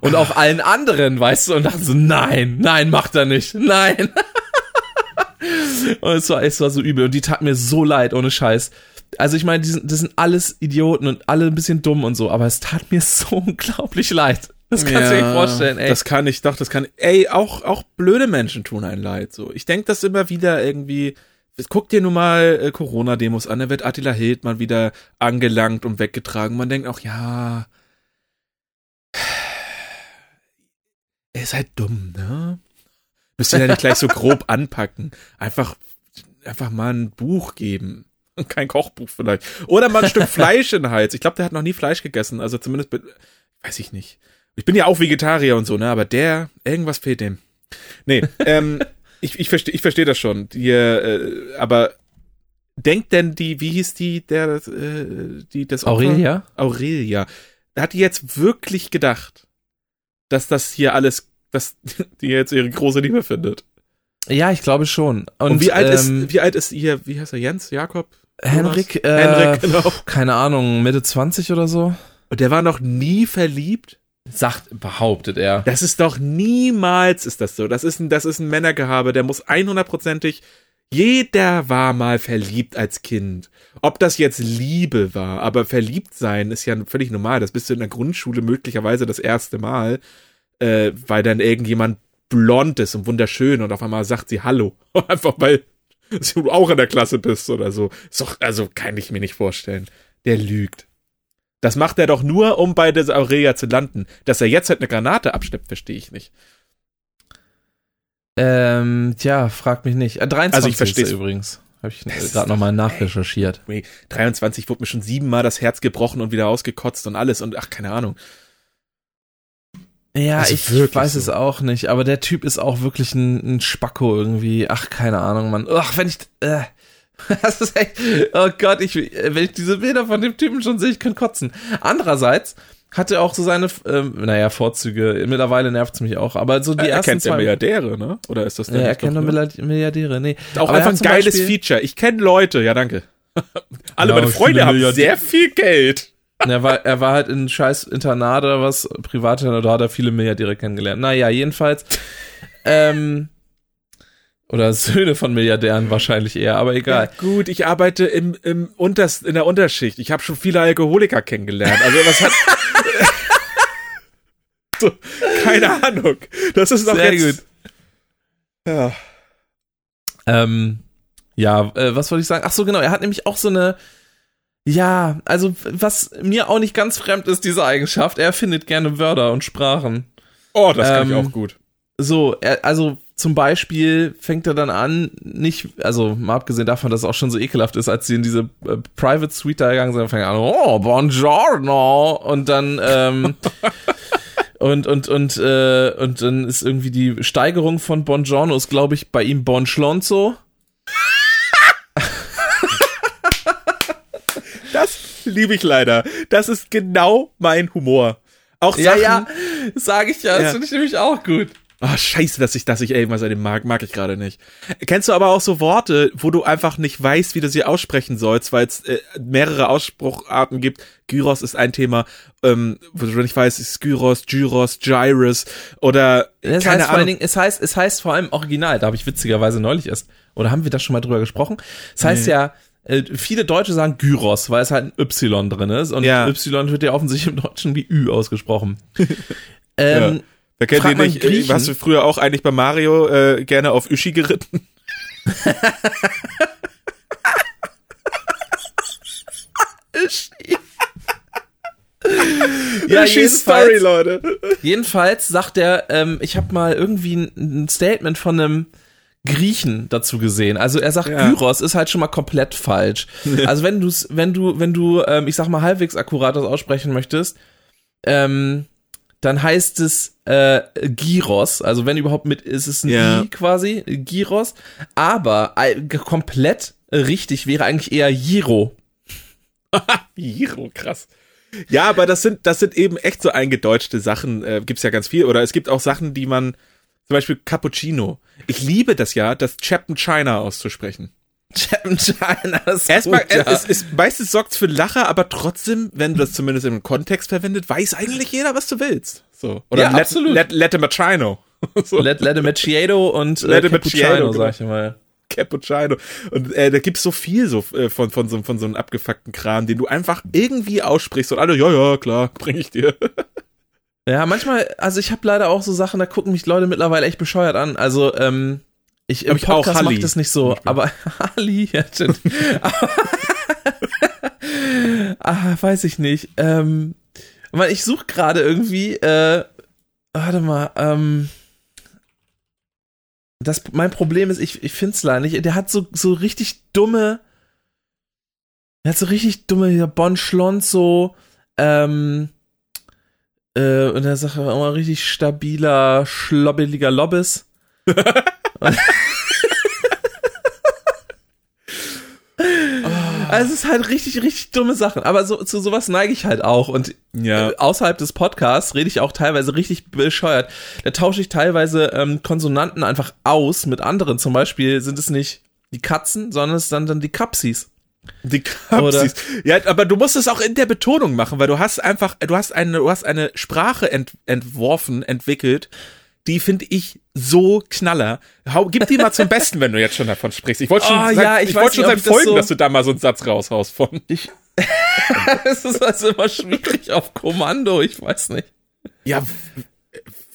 Und auch allen anderen, weißt du, und dachten so, nein, nein, macht er nicht, nein. und es war, es war so übel und die tat mir so leid, ohne Scheiß. Also ich meine, die sind, das sind alles Idioten und alle ein bisschen dumm und so, aber es tat mir so unglaublich leid. Das kannst du dir nicht vorstellen, ey. Das kann ich, doch, das kann, ey, auch, auch blöde Menschen tun ein leid, so. Ich denke das immer wieder irgendwie, guck dir nun mal äh, Corona-Demos an, da wird Attila Hildmann wieder angelangt und weggetragen. Man denkt auch, ja, er ist halt dumm, ne? Müsst ihr ja nicht gleich so grob anpacken. Einfach, einfach mal ein Buch geben. Kein Kochbuch vielleicht. Oder mal ein Stück Fleisch in den Hals. Ich glaube, der hat noch nie Fleisch gegessen. Also zumindest, weiß ich nicht. Ich bin ja auch Vegetarier und so, ne? Aber der, irgendwas fehlt dem. Nee, ähm, ich, ich verstehe ich versteh das schon. Die, äh, aber denkt denn die, wie hieß die, der, äh, die, das Opfer? Aurelia? Aurelia. Hat die jetzt wirklich gedacht, dass das hier alles, dass die jetzt ihre große Liebe findet? Ja, ich glaube schon. Und, Und, wie alt ähm, ist, wie alt ist ihr, wie heißt er, Jens, Jakob? Henrik, äh, Henrik, genau. keine Ahnung, Mitte 20 oder so? Und der war noch nie verliebt? Sagt, behauptet er. Das ist doch niemals ist das so. Das ist ein, das ist ein Männergehabe. Der muss 100%ig, jeder war mal verliebt als Kind. Ob das jetzt Liebe war, aber verliebt sein ist ja völlig normal. Das bist du in der Grundschule möglicherweise das erste Mal, äh, weil dann irgendjemand blond ist und wunderschön und auf einmal sagt sie Hallo. Einfach weil du auch in der Klasse bist oder so. Ist doch, also kann ich mir nicht vorstellen. Der lügt. Das macht er doch nur, um bei der Aurelia zu landen. Dass er jetzt halt eine Granate abschleppt, verstehe ich nicht. Ähm, tja, frag mich nicht. Äh, 23 Also ich er übrigens. Habe ich gerade nochmal nachrecherchiert. Ey, 23 wurde mir schon siebenmal das Herz gebrochen und wieder ausgekotzt und alles und ach, keine Ahnung. Ja, Also ich weiß so. es auch nicht, aber der Typ ist auch wirklich ein, ein Spacko irgendwie. Ach, keine Ahnung, Mann. Ach, wenn ich. Äh, das ist echt. Oh Gott, ich, wenn ich diese Bilder von dem Typen schon sehe, ich kann kotzen. Andererseits hat er auch so seine, ähm, naja, Vorzüge. Mittlerweile nervt es mich auch, aber so die er ersten kennt ja. Milliardäre, ne? Oder ist das Ja, er kennt nur Milliard- Milliardäre, nee. Auch Aber er einfach ein geiles Beispiel- Feature. Ich kenne Leute, ja danke. Alle Ja, meine Freunde haben sehr viel Geld. Er war, er war halt in scheiß Internat oder was, Privatinternat, da hat er viele Milliardäre kennengelernt. Naja, jedenfalls, ähm, oder Söhne von Milliardären wahrscheinlich eher, aber egal. Ja, gut, ich arbeite im, im Unters, in der Unterschicht. Ich habe schon viele Alkoholiker kennengelernt. Also was hat. so, keine Ahnung. Das ist doch Sehr jetzt. Ja. Ähm, ja, äh, was wollte ich sagen? Ach so, genau, er hat nämlich auch so eine, ja, also was mir auch nicht ganz fremd ist, diese Eigenschaft, er findet gerne Wörter und Sprachen. Oh, das kann ich Ähm, auch gut. So, er, also zum Beispiel fängt er dann an, nicht, also mal abgesehen davon, dass es auch schon so ekelhaft ist, als sie in diese äh, Private Suite da gegangen sind, fängt er an, oh, buongiorno, und dann, ähm, und, und, und, äh, und dann ist irgendwie die Steigerung von buongiorno ist, glaube ich, bei ihm bonschlonzo. Das liebe ich leider. Das ist genau mein Humor. Auch Ja, Sachen, ja, sage ich ja, das Ja. finde ich nämlich auch gut. Ah, scheiße, dass ich, dass ich irgendwas an dem mag, mag ich gerade nicht. Kennst du aber auch so Worte, wo du einfach nicht weißt, wie du sie aussprechen sollst, weil es äh, mehrere Aussprucharten gibt. Gyros ist ein Thema, ähm, wo du nicht weißt, ist Gyros, Gyros, Gyrus oder Das keine heißt vor allen Ahnung. Dingen, es heißt, es heißt vor allem original, da habe ich witzigerweise neulich erst, oder haben wir da schon mal drüber gesprochen? Es heißt ja, äh, viele Deutsche sagen Gyros, weil es halt ein Y drin ist und Ja. Y wird ja offensichtlich im Deutschen wie Ü ausgesprochen. ähm, Da kennt ihr nicht, Griechen. hast du früher auch eigentlich bei Mario äh, gerne auf Uschi geritten? ja, Uschi jedenfalls, Story, Leute. jedenfalls sagt er, ähm, ich habe mal irgendwie ein, ein Statement von einem Griechen dazu gesehen. Also er sagt, Ja. Gyros ist halt schon mal komplett falsch. also wenn du wenn du, wenn du, ähm, ich sag mal, halbwegs akkurat das aussprechen möchtest, ähm, dann heißt es äh, Gyros. Also wenn überhaupt mit, ist es ein Ja. I quasi, Gyros. Aber äh, komplett richtig wäre eigentlich eher Giro. Giro, krass. Ja, aber das sind, das sind eben echt so eingedeutschte Sachen, äh, gibt's ja ganz viel. Oder es gibt auch Sachen, die man, Zum Beispiel Cappuccino. Ich liebe das ja, das Chapman China auszusprechen. Chapman China, das ist Erstmal, gut, ja. es, es, meistens sorgt für Lacher, aber trotzdem, wenn du das zumindest im Kontext verwendet, weiß eigentlich jeder, was du willst. So. Oder Ja, let, absolut. Let, let a Machino. so. Let, let a Macchiato und äh, Let Cappuccino, sag ich mal. Cappuccino. Und äh, da gibt's so viel so äh, von, von, so, von so einem abgefuckten Kram, den du einfach irgendwie aussprichst und alle, ja, ja, klar, bring ich dir. Ja, manchmal, also ich habe leider auch so Sachen, da gucken mich Leute mittlerweile echt bescheuert an. Also, ähm, ich im ich auch, Podcast macht das nicht so, aber Halli, ja, ah, weiß ich nicht. Ähm, weil ich suche gerade irgendwie, äh, warte mal, ähm, das, mein Problem ist, ich, ich find's leider nicht. Der hat so, so richtig dumme, der hat so richtig dumme, Bon Schlonzo, ähm, äh, und der Sache war immer richtig stabiler, schlobbeliger Lobbes. Also es ist halt richtig, richtig dumme Sachen. Aber so, zu sowas neige ich halt auch. Und Ja. äh, außerhalb des Podcasts rede ich auch teilweise richtig bescheuert. Da tausche ich teilweise ähm, Konsonanten einfach aus mit anderen. Zum Beispiel sind es nicht die Katzen, sondern es sind dann die Kapsis. Die Kapsis. Ja, aber du musst es auch in der Betonung machen, weil du hast einfach, du hast eine, du hast eine Sprache ent, entworfen, entwickelt, die finde ich so knaller. Hau, gib die mal zum Besten, wenn du jetzt schon davon sprichst. Ich wollte schon, Oh, seit, ja, ich ich weiß wollte schon nicht, ich das Folgen, so- dass du da mal so einen Satz raushaust von. Ich. Es ist also immer schwierig auf Kommando, ich weiß nicht. Ja,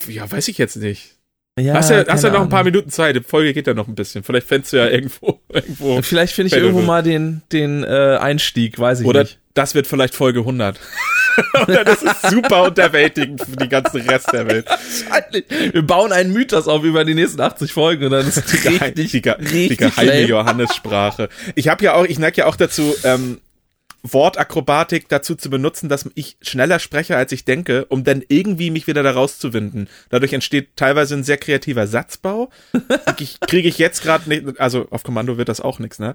ja, weiß ich jetzt nicht. Ja, hast ja, hast ja noch ein paar Ahnung. Minuten Zeit. Die Folge geht ja noch ein bisschen. Vielleicht fändest du ja irgendwo, irgendwo. Vielleicht finde ich irgendwo mal den, den äh, Einstieg, weiß ich Oder nicht. das wird vielleicht Folge 100. Das ist super unterwältigend für die ganze Rest der Welt. Wir bauen einen Mythos auf über die nächsten 80 Folgen und dann ist es Geheim- richtig, die, ge- die richtig geheime. Johannessprache. Ich habe ja auch, ich neige ja auch dazu, ähm, Wortakrobatik dazu zu benutzen, dass ich schneller spreche, als ich denke, um dann irgendwie mich wieder da rauszuwinden. Dadurch entsteht teilweise ein sehr kreativer Satzbau. ich, kriege ich jetzt gerade nicht, also auf Kommando wird das auch nichts, ne?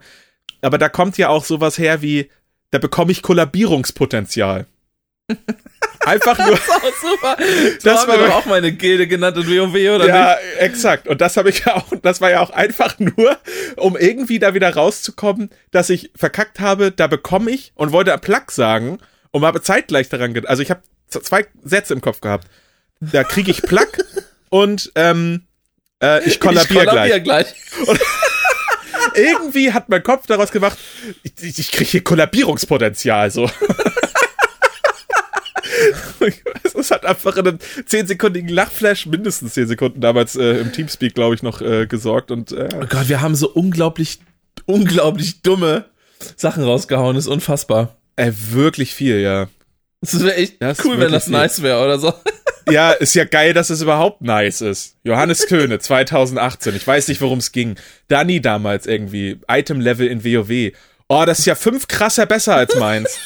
Aber da kommt ja auch sowas her wie, da bekomme ich Kollabierungspotenzial. Einfach nur, Das auch super. Das haben war- wir doch auch meine Gilde genannt in WoW, oder ja, nicht? exakt. Und das habe ich ja auch, das war ja auch einfach nur, um irgendwie da wieder rauszukommen, dass ich verkackt habe, da bekomme ich und wollte Plug sagen und habe zeitgleich daran gedacht. Also ich habe zwei Sätze im Kopf gehabt. Da kriege ich Plug und ähm, äh, ich kollabiere ich kollabier gleich. gleich. Irgendwie hat mein Kopf daraus gemacht, ich, ich, ich kriege hier Kollabierungspotenzial so. Es hat einfach in einem 10-sekündigen Lachflash, mindestens 10 Sekunden damals äh, im Teamspeak, glaube ich, noch äh, gesorgt. Und äh, Oh Gott, wir haben so unglaublich, unglaublich dumme Sachen rausgehauen, ist unfassbar. äh, wirklich viel, ja. Das wäre echt Das cool, wenn das viel. nice wäre oder so. Ja, ist ja geil, dass es überhaupt nice ist. Johannes Köhne, 2018. Ich weiß nicht, worum es ging. Dani damals irgendwie. Item-Level in WoW. Oh, das ist ja fünf krasser besser als meins.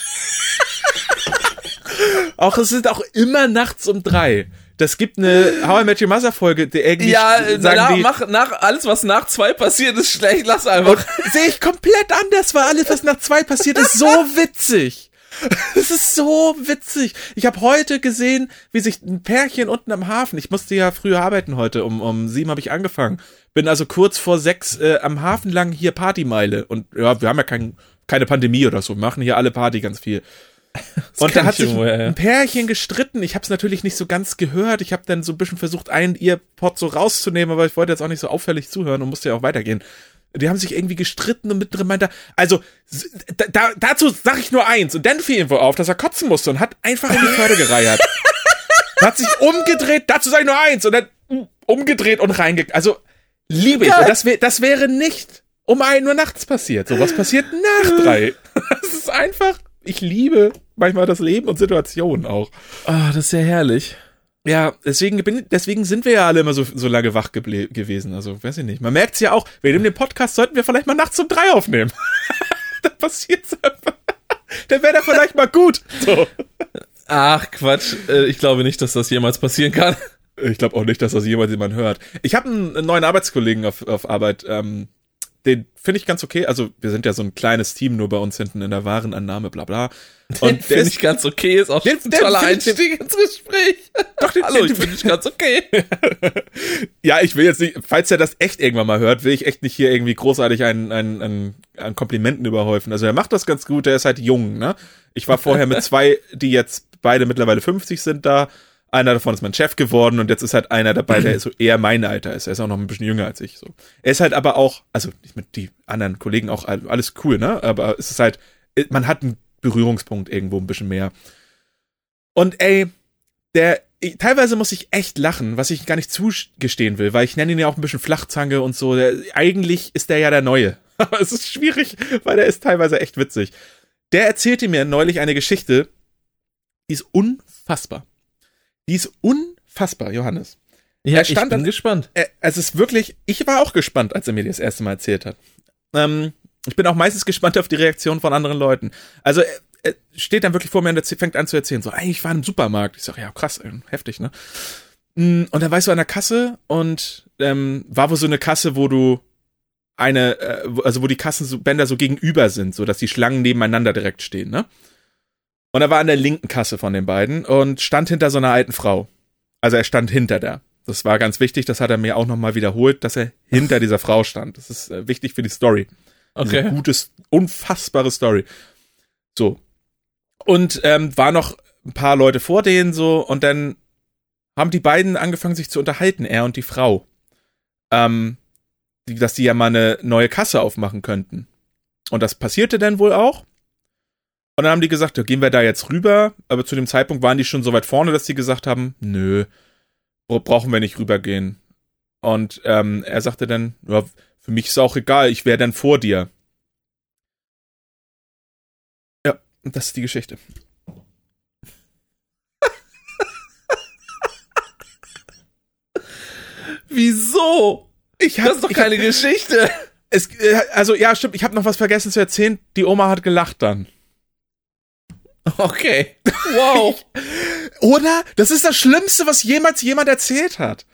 Auch es sind auch immer nachts um drei. Das gibt eine How I Met Your Mother Folge, die irgendwie Ja, sagen nach, die, mach, nach, alles, was nach zwei passiert, ist schlecht. Lass einfach. sehe ich komplett anders, weil alles, was nach zwei passiert, ist so witzig. Es ist so witzig. Ich habe heute gesehen, wie sich ein Pärchen unten am Hafen, ich musste ja früher arbeiten heute, um, um sieben habe ich angefangen, bin also kurz vor sechs äh, am Hafen lang hier Partymeile und ja, wir haben ja kein, keine Pandemie oder so, wir machen hier alle Party ganz viel. Und da hat ich sich ja. ein Pärchen gestritten. Ich habe es natürlich nicht so ganz gehört. Ich habe dann so ein bisschen versucht, einen Earpod so rauszunehmen, aber ich wollte jetzt auch nicht so auffällig zuhören und musste ja auch weitergehen. Die haben sich irgendwie gestritten und mittendrin meinte, also da, da, dazu sag ich nur eins. Und dann fiel ihm wohl auf, dass er kotzen musste und hat einfach in die Pferde gereiert. hat sich umgedreht, dazu sag ich nur eins. Und dann umgedreht und reinge... Also liebe ich. Und das, wär, das wäre nicht um ein Uhr nachts passiert. Sowas passiert nach drei. Das ist einfach... Ich liebe manchmal das Leben und Situationen auch. Ah, das ist ja herrlich. Ja, deswegen, bin, deswegen sind wir ja alle immer so, so lange wach gewesen. Also, weiß ich nicht. Man merkt's ja auch, wegen dem Podcast sollten wir vielleicht mal nachts um drei aufnehmen. Dann passiert's einfach. Dann wäre der vielleicht mal gut. So. Ach, Quatsch. Äh, Ich glaube nicht, dass das jemals passieren kann. Ich glaube auch nicht, dass das jemals jemand hört. Ich habe einen, einen neuen Arbeitskollegen auf, auf Arbeit, ähm, den finde ich ganz okay. Also wir sind ja so ein kleines Team nur bei uns hinten in der Warenannahme, bla bla. Und der finde ich ganz okay, ist auch Den- ein den toller Einstieg ins Gespräch. Doch, den- Hallo, den- ich finde ich ganz okay. Ja, ich will jetzt nicht, falls er das echt irgendwann mal hört, will ich echt nicht hier irgendwie großartig einen, einen, einen, einen Komplimenten überhäufen. Also er macht das ganz gut, er ist halt jung, ne? Ich war vorher mit zwei, die jetzt beide mittlerweile 50 sind da. Einer davon ist mein Chef geworden und jetzt ist halt einer dabei, der so eher mein Alter ist. Er ist auch noch ein bisschen jünger als ich. So. Er ist halt aber auch, also nicht mit die anderen Kollegen auch all- alles cool, ne? Aber es ist halt, man hat einen Berührungspunkt irgendwo ein bisschen mehr. Und ey, der, ich, teilweise muss ich echt lachen, was ich gar nicht zugestehen will, weil ich nenne ihn ja auch ein bisschen Flachzange und so. Der, eigentlich ist der ja der Neue. Aber es ist schwierig, weil der ist teilweise echt witzig. Der erzählte mir neulich eine Geschichte, die ist unfassbar. Die ist unfassbar, Johannes. Ja, Er ich stand bin dann- gespannt. Äh, Es ist wirklich, ich war auch gespannt, als er mir das erste Mal erzählt hat. Ähm, ich bin auch meistens gespannt auf die Reaktion von anderen Leuten. Also er, er steht dann wirklich vor mir und fängt an zu erzählen, so, ey, ich war im Supermarkt. Ich sag, ja, krass, ey, heftig, ne? Mm, Und dann war ich so an der Kasse und ähm, war wohl so eine Kasse, wo du eine, äh, also wo die Kassenbänder so gegenüber sind, so dass die Schlangen nebeneinander direkt stehen, ne? Und er war an der linken Kasse von den beiden und stand hinter so einer alten Frau. Also er stand hinter der. Das war ganz wichtig, das hat er mir auch nochmal wiederholt, dass er hinter dieser Frau stand. Das ist äh, wichtig für die Story. Okay. gute, unfassbare Story. So. Und ähm, war noch ein paar Leute vor denen so und dann haben die beiden angefangen, sich zu unterhalten, er und die Frau. Ähm, dass die ja mal eine neue Kasse aufmachen könnten. Und das passierte dann wohl auch. Und dann haben die gesagt, ja, gehen wir da jetzt rüber. Aber zu dem Zeitpunkt waren die schon so weit vorne, dass die gesagt haben, nö, bra- brauchen wir nicht rübergehen. Und ähm, er sagte dann, ja, für mich ist auch egal, ich wäre dann vor dir. Ja, und das ist die Geschichte. Wieso? Ich Das ist doch keine Geschichte. Es, äh, also ja, stimmt, ich habe noch was vergessen zu erzählen. Die Oma hat gelacht dann. Okay. Wow. Oder? Das ist das Schlimmste, was jemals jemand erzählt hat.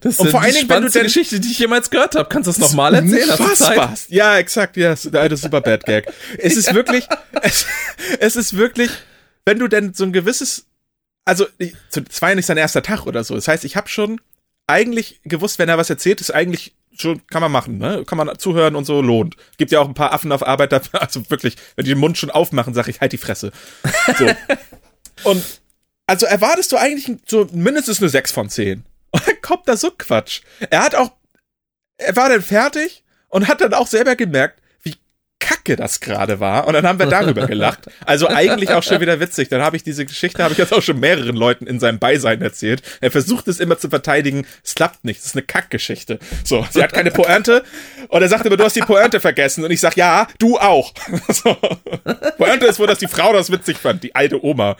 Das ist Und vor die allen Dingen, wenn du denn- Geschichte, die ich jemals gehört habe. Kannst du das nochmal erzählen? Hast? Unfassbar. Ja, exakt, ja, der alte Superbad Gag. Es ist wirklich, es, es ist wirklich, wenn du denn so ein gewisses, also es war ja nicht sein erster Tag oder so. Das heißt, ich habe schon eigentlich gewusst, wenn er was erzählt, ist eigentlich schon kann man machen, ne? Kann man zuhören und so lohnt. Gibt ja auch ein paar Affen auf Arbeit, da- also wirklich, wenn die den Mund schon aufmachen, sag ich halt die Fresse. So. und also erwartest du eigentlich so mindestens eine 6 von 10. Und dann kommt da so Quatsch. Er hat auch er war dann fertig und hat dann auch selber gemerkt, kacke das gerade war. Und dann haben wir darüber gelacht. Also eigentlich auch schon wieder witzig. Dann habe ich diese Geschichte, habe ich jetzt auch schon mehreren Leuten in seinem Beisein erzählt. Er versucht es immer zu verteidigen. Es klappt nicht. Es ist eine Kackgeschichte. So, sie hat keine Pointe. Und er sagt immer, du hast die Pointe vergessen. Und ich sag, ja, du auch. So. Pointe ist wohl, dass die Frau das witzig fand, die alte Oma.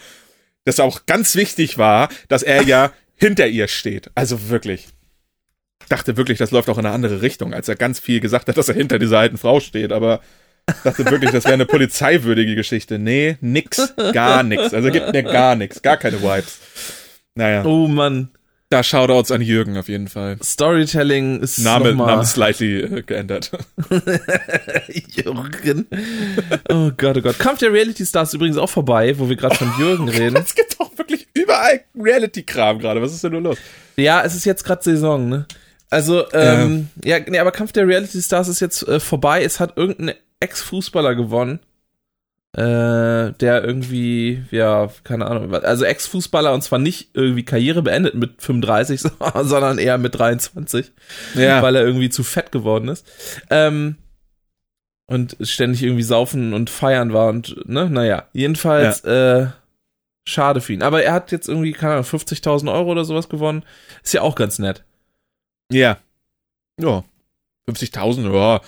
Dass auch ganz wichtig war, dass er ja hinter ihr steht. Also wirklich dachte wirklich, das läuft auch in eine andere Richtung, als er ganz viel gesagt hat, dass er hinter dieser alten Frau steht, aber dachte wirklich, das wäre eine polizeiwürdige Geschichte. Nee, nix, gar nix. Also gibt mir gar nix, gar keine Vibes. Naja, Oh Mann. da Shoutouts an Jürgen auf jeden Fall. Storytelling ist Name, Name slightly äh, geändert. Jürgen. Oh Gott, oh Gott. Kampf der Reality Stars ist übrigens auch vorbei, wo wir gerade von Jürgen reden. Es gibt doch wirklich überall Reality-Kram gerade. Was ist denn nur los? Ja, es ist jetzt gerade Saison, ne? Also, ähm, ja, nee, aber Kampf der Reality Stars ist jetzt äh, vorbei. Es hat irgendein Ex-Fußballer gewonnen. Äh, der irgendwie, ja, keine Ahnung, also Ex-Fußballer und zwar nicht irgendwie Karriere beendet mit 35, sondern eher mit 23, Ja. weil er irgendwie zu fett geworden ist. Ähm, und ständig irgendwie saufen und feiern war und, ne, naja, jedenfalls, äh, schade für ihn. Aber er hat jetzt irgendwie, keine Ahnung, 50.000 Euro oder sowas gewonnen. Ist ja auch ganz nett. Ja. Ja. 50.000, ja.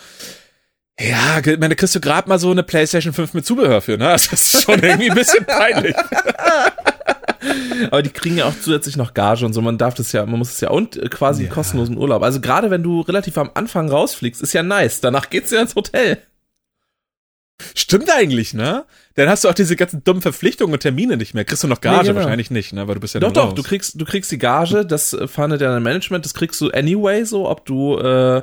Ja, ich meine, kriegst du gerade mal so eine PlayStation 5 mit Zubehör für, ne? Das ist schon irgendwie ein bisschen peinlich. Aber die kriegen ja auch zusätzlich noch Gage und so. Man darf das ja, man muss es ja und äh, quasi Ja. kostenlosen Urlaub. Also gerade wenn du relativ am Anfang rausfliegst, ist ja nice. Danach geht's ja ins Hotel. Stimmt eigentlich, ne? Dann hast du auch diese ganzen dummen Verpflichtungen und Termine nicht mehr. Kriegst du noch Gage? Nee, genau. Wahrscheinlich nicht, ne? Weil du bist ja Doch, doch, raus. du kriegst, du kriegst die Gage, das äh, fahndet ja dein Management, das kriegst du anyway so, ob du, äh,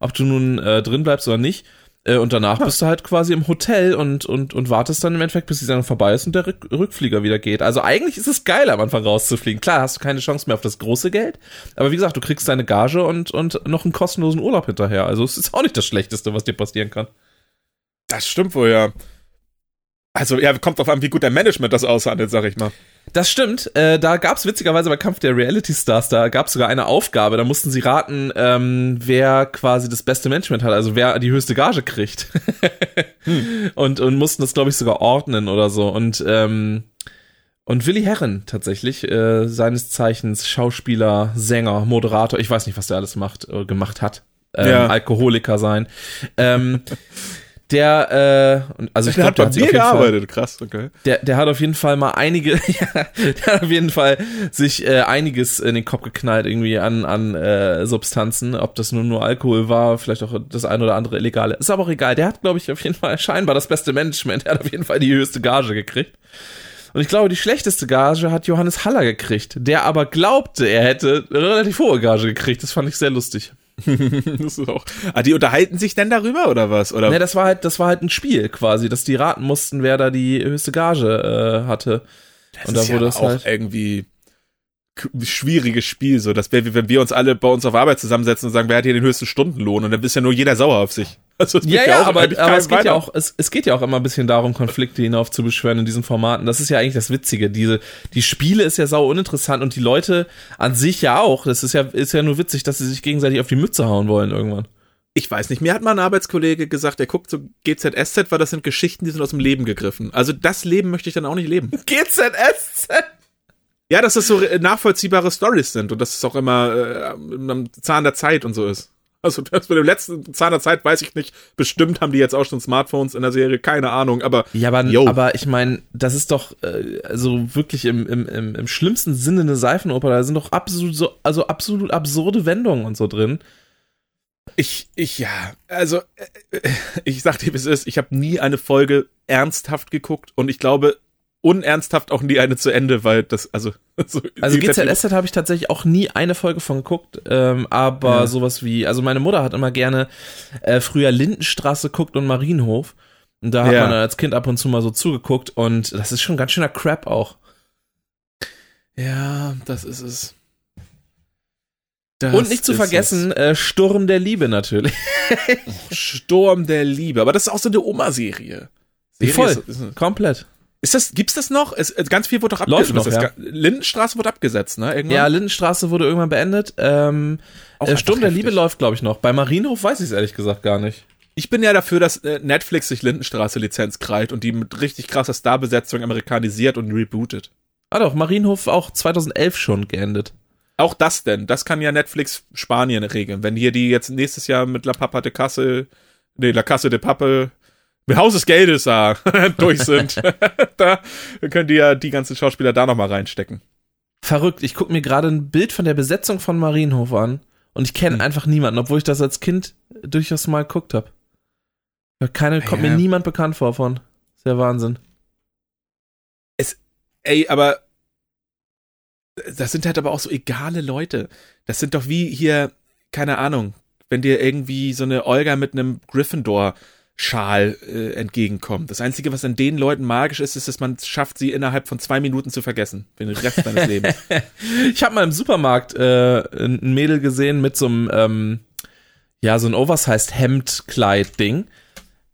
ob du nun äh, drin bleibst oder nicht. Äh, und danach bist du halt quasi im Hotel und, und, und wartest dann im Endeffekt, bis die Sendung vorbei ist und der Rück Rückflieger wieder geht. Also eigentlich ist es geil, am Anfang rauszufliegen. Klar, hast du keine Chance mehr auf das große Geld, aber wie gesagt, du kriegst deine Gage und, und noch einen kostenlosen Urlaub hinterher. Also es ist auch nicht das Schlechteste, was dir passieren kann. Das stimmt wohl, ja. Also, ja, kommt drauf an, wie gut der Management das aushandelt, sag ich mal. Das stimmt. Äh, da gab's witzigerweise bei Kampf der Reality Stars, da gab's sogar eine Aufgabe. Da mussten sie raten, ähm, wer quasi das beste Management hat, also wer die höchste Gage kriegt. hm. und, und mussten das, glaube ich, sogar ordnen oder so. Und, ähm, und Willi Herren tatsächlich, äh, seines Zeichens Schauspieler, Sänger, Moderator, ich weiß nicht, was der alles macht, äh, gemacht hat. Ähm, ja. Alkoholiker sein. Ähm, der, äh, also ich glaube, der hat bei mir gearbeitet, Fall, krass, okay. Der, der hat auf jeden Fall mal einige, ja, der hat auf jeden Fall sich äh, einiges in den Kopf geknallt, irgendwie an, an äh, Substanzen, ob das nun nur Alkohol war, vielleicht auch das ein oder andere Illegale. Ist aber auch egal. Der hat, glaube ich, auf jeden Fall scheinbar das beste Management. Er hat auf jeden Fall die höchste Gage gekriegt. Und ich glaube, die schlechteste Gage hat Johannes Haller gekriegt, der aber glaubte, er hätte eine relativ hohe Gage gekriegt. Das fand ich sehr lustig. das ist auch. Ah, die unterhalten sich denn darüber oder was? Oder? Ne, das war halt, das war halt ein Spiel quasi, dass die raten mussten, wer da die höchste Gage äh, hatte. Das und da wurde ja es auch halt irgendwie schwieriges Spiel, so dass wir, wenn wir uns alle bei uns auf Arbeit zusammensetzen und sagen, wer hat hier den höchsten Stundenlohn und dann ist ja nur jeder sauer auf sich. Also ja, ja, ja aber, aber es geht ja auch, es, es geht ja auch immer ein bisschen darum, Konflikte hinaufzubeschwören in diesen Formaten. Das ist ja eigentlich das Witzige. Diese, die Spiele ist ja sau uninteressant und die Leute an sich ja auch. Das ist ja, ist ja nur witzig, dass sie sich gegenseitig auf die Mütze hauen wollen irgendwann. Ich weiß nicht. Mir hat mal ein Arbeitskollege gesagt, er guckt so GZSZ, weil das sind Geschichten, die sind aus dem Leben gegriffen. Also das Leben möchte ich dann auch nicht leben. GZSZ? Ja, dass das so nachvollziehbare Stories sind und dass es auch immer äh, am Zahn der Zeit und so ist. Also das mit dem letzten Zahn der Zeit weiß ich nicht. Bestimmt haben die jetzt auch schon Smartphones in der Serie, keine Ahnung, aber. Ja, aber, aber ich meine, das ist doch äh, also wirklich im, im, im, im schlimmsten Sinne eine Seifenoper. Da sind doch absolut so, also absolut absurde Wendungen und so drin. Ich, ich, ja, also äh, äh ich sag dir, wie es ist, ich habe nie eine Folge ernsthaft geguckt und ich glaube, unernsthaft auch nie eine zu Ende, weil das, also. So also GZSZ habe ich tatsächlich auch nie eine Folge von geguckt, ähm, aber ja. sowas wie, also meine Mutter hat immer gerne äh, früher Lindenstraße guckt und Marienhof. Und da hat ja. man als Kind ab und zu mal so zugeguckt und das ist schon ganz schöner Crap auch. Ja, das ist es. Das und nicht zu vergessen, äh, Sturm der Liebe natürlich. Sturm der Liebe, aber das ist auch so eine Oma-Serie. Voll, ist, ist, komplett. Ist das, gibt's das noch? Es, ganz viel wurde doch abgesetzt. Läuft noch, ja. Lindenstraße wurde abgesetzt, ne? Irgendwann? Ja, Lindenstraße wurde irgendwann beendet. Ähm, äh, Sturm der Liebe läuft, glaube ich, noch. Bei Marienhof weiß ich es ehrlich gesagt gar nicht. Ich bin ja dafür, dass äh, Netflix sich Lindenstraße Lizenz krallt und die mit richtig krasser Starbesetzung amerikanisiert und rebootet. Ah doch, Marienhof auch 2011 schon geendet. Auch das denn? Das kann ja Netflix Spanien regeln. Wenn hier die jetzt nächstes Jahr mit La Papa de Casse, nee, La Casse de Pappe Haus des Geldes da durch sind. da könnt ihr ja die ganzen Schauspieler da nochmal reinstecken. Verrückt. Ich gucke mir gerade ein Bild von der Besetzung von Marienhof an und ich kenne hm. einfach niemanden, obwohl ich das als Kind durchaus mal geguckt habe. Keine, kommt ja. mir niemand bekannt vor von. Sehr Wahnsinn. Es, ey, aber das sind halt aber auch so egale Leute. Das sind doch wie hier, keine Ahnung, wenn dir irgendwie so eine Olga mit einem Gryffindor Schal äh, entgegenkommt. Das Einzige, was an den Leuten magisch ist, ist, dass man es schafft, sie innerhalb von zwei Minuten zu vergessen. Für den Rest deines Lebens. ich habe mal im Supermarkt äh, ein Mädel gesehen mit so einem, ähm, ja, so ein Oversized Hemd-Kleid-Ding.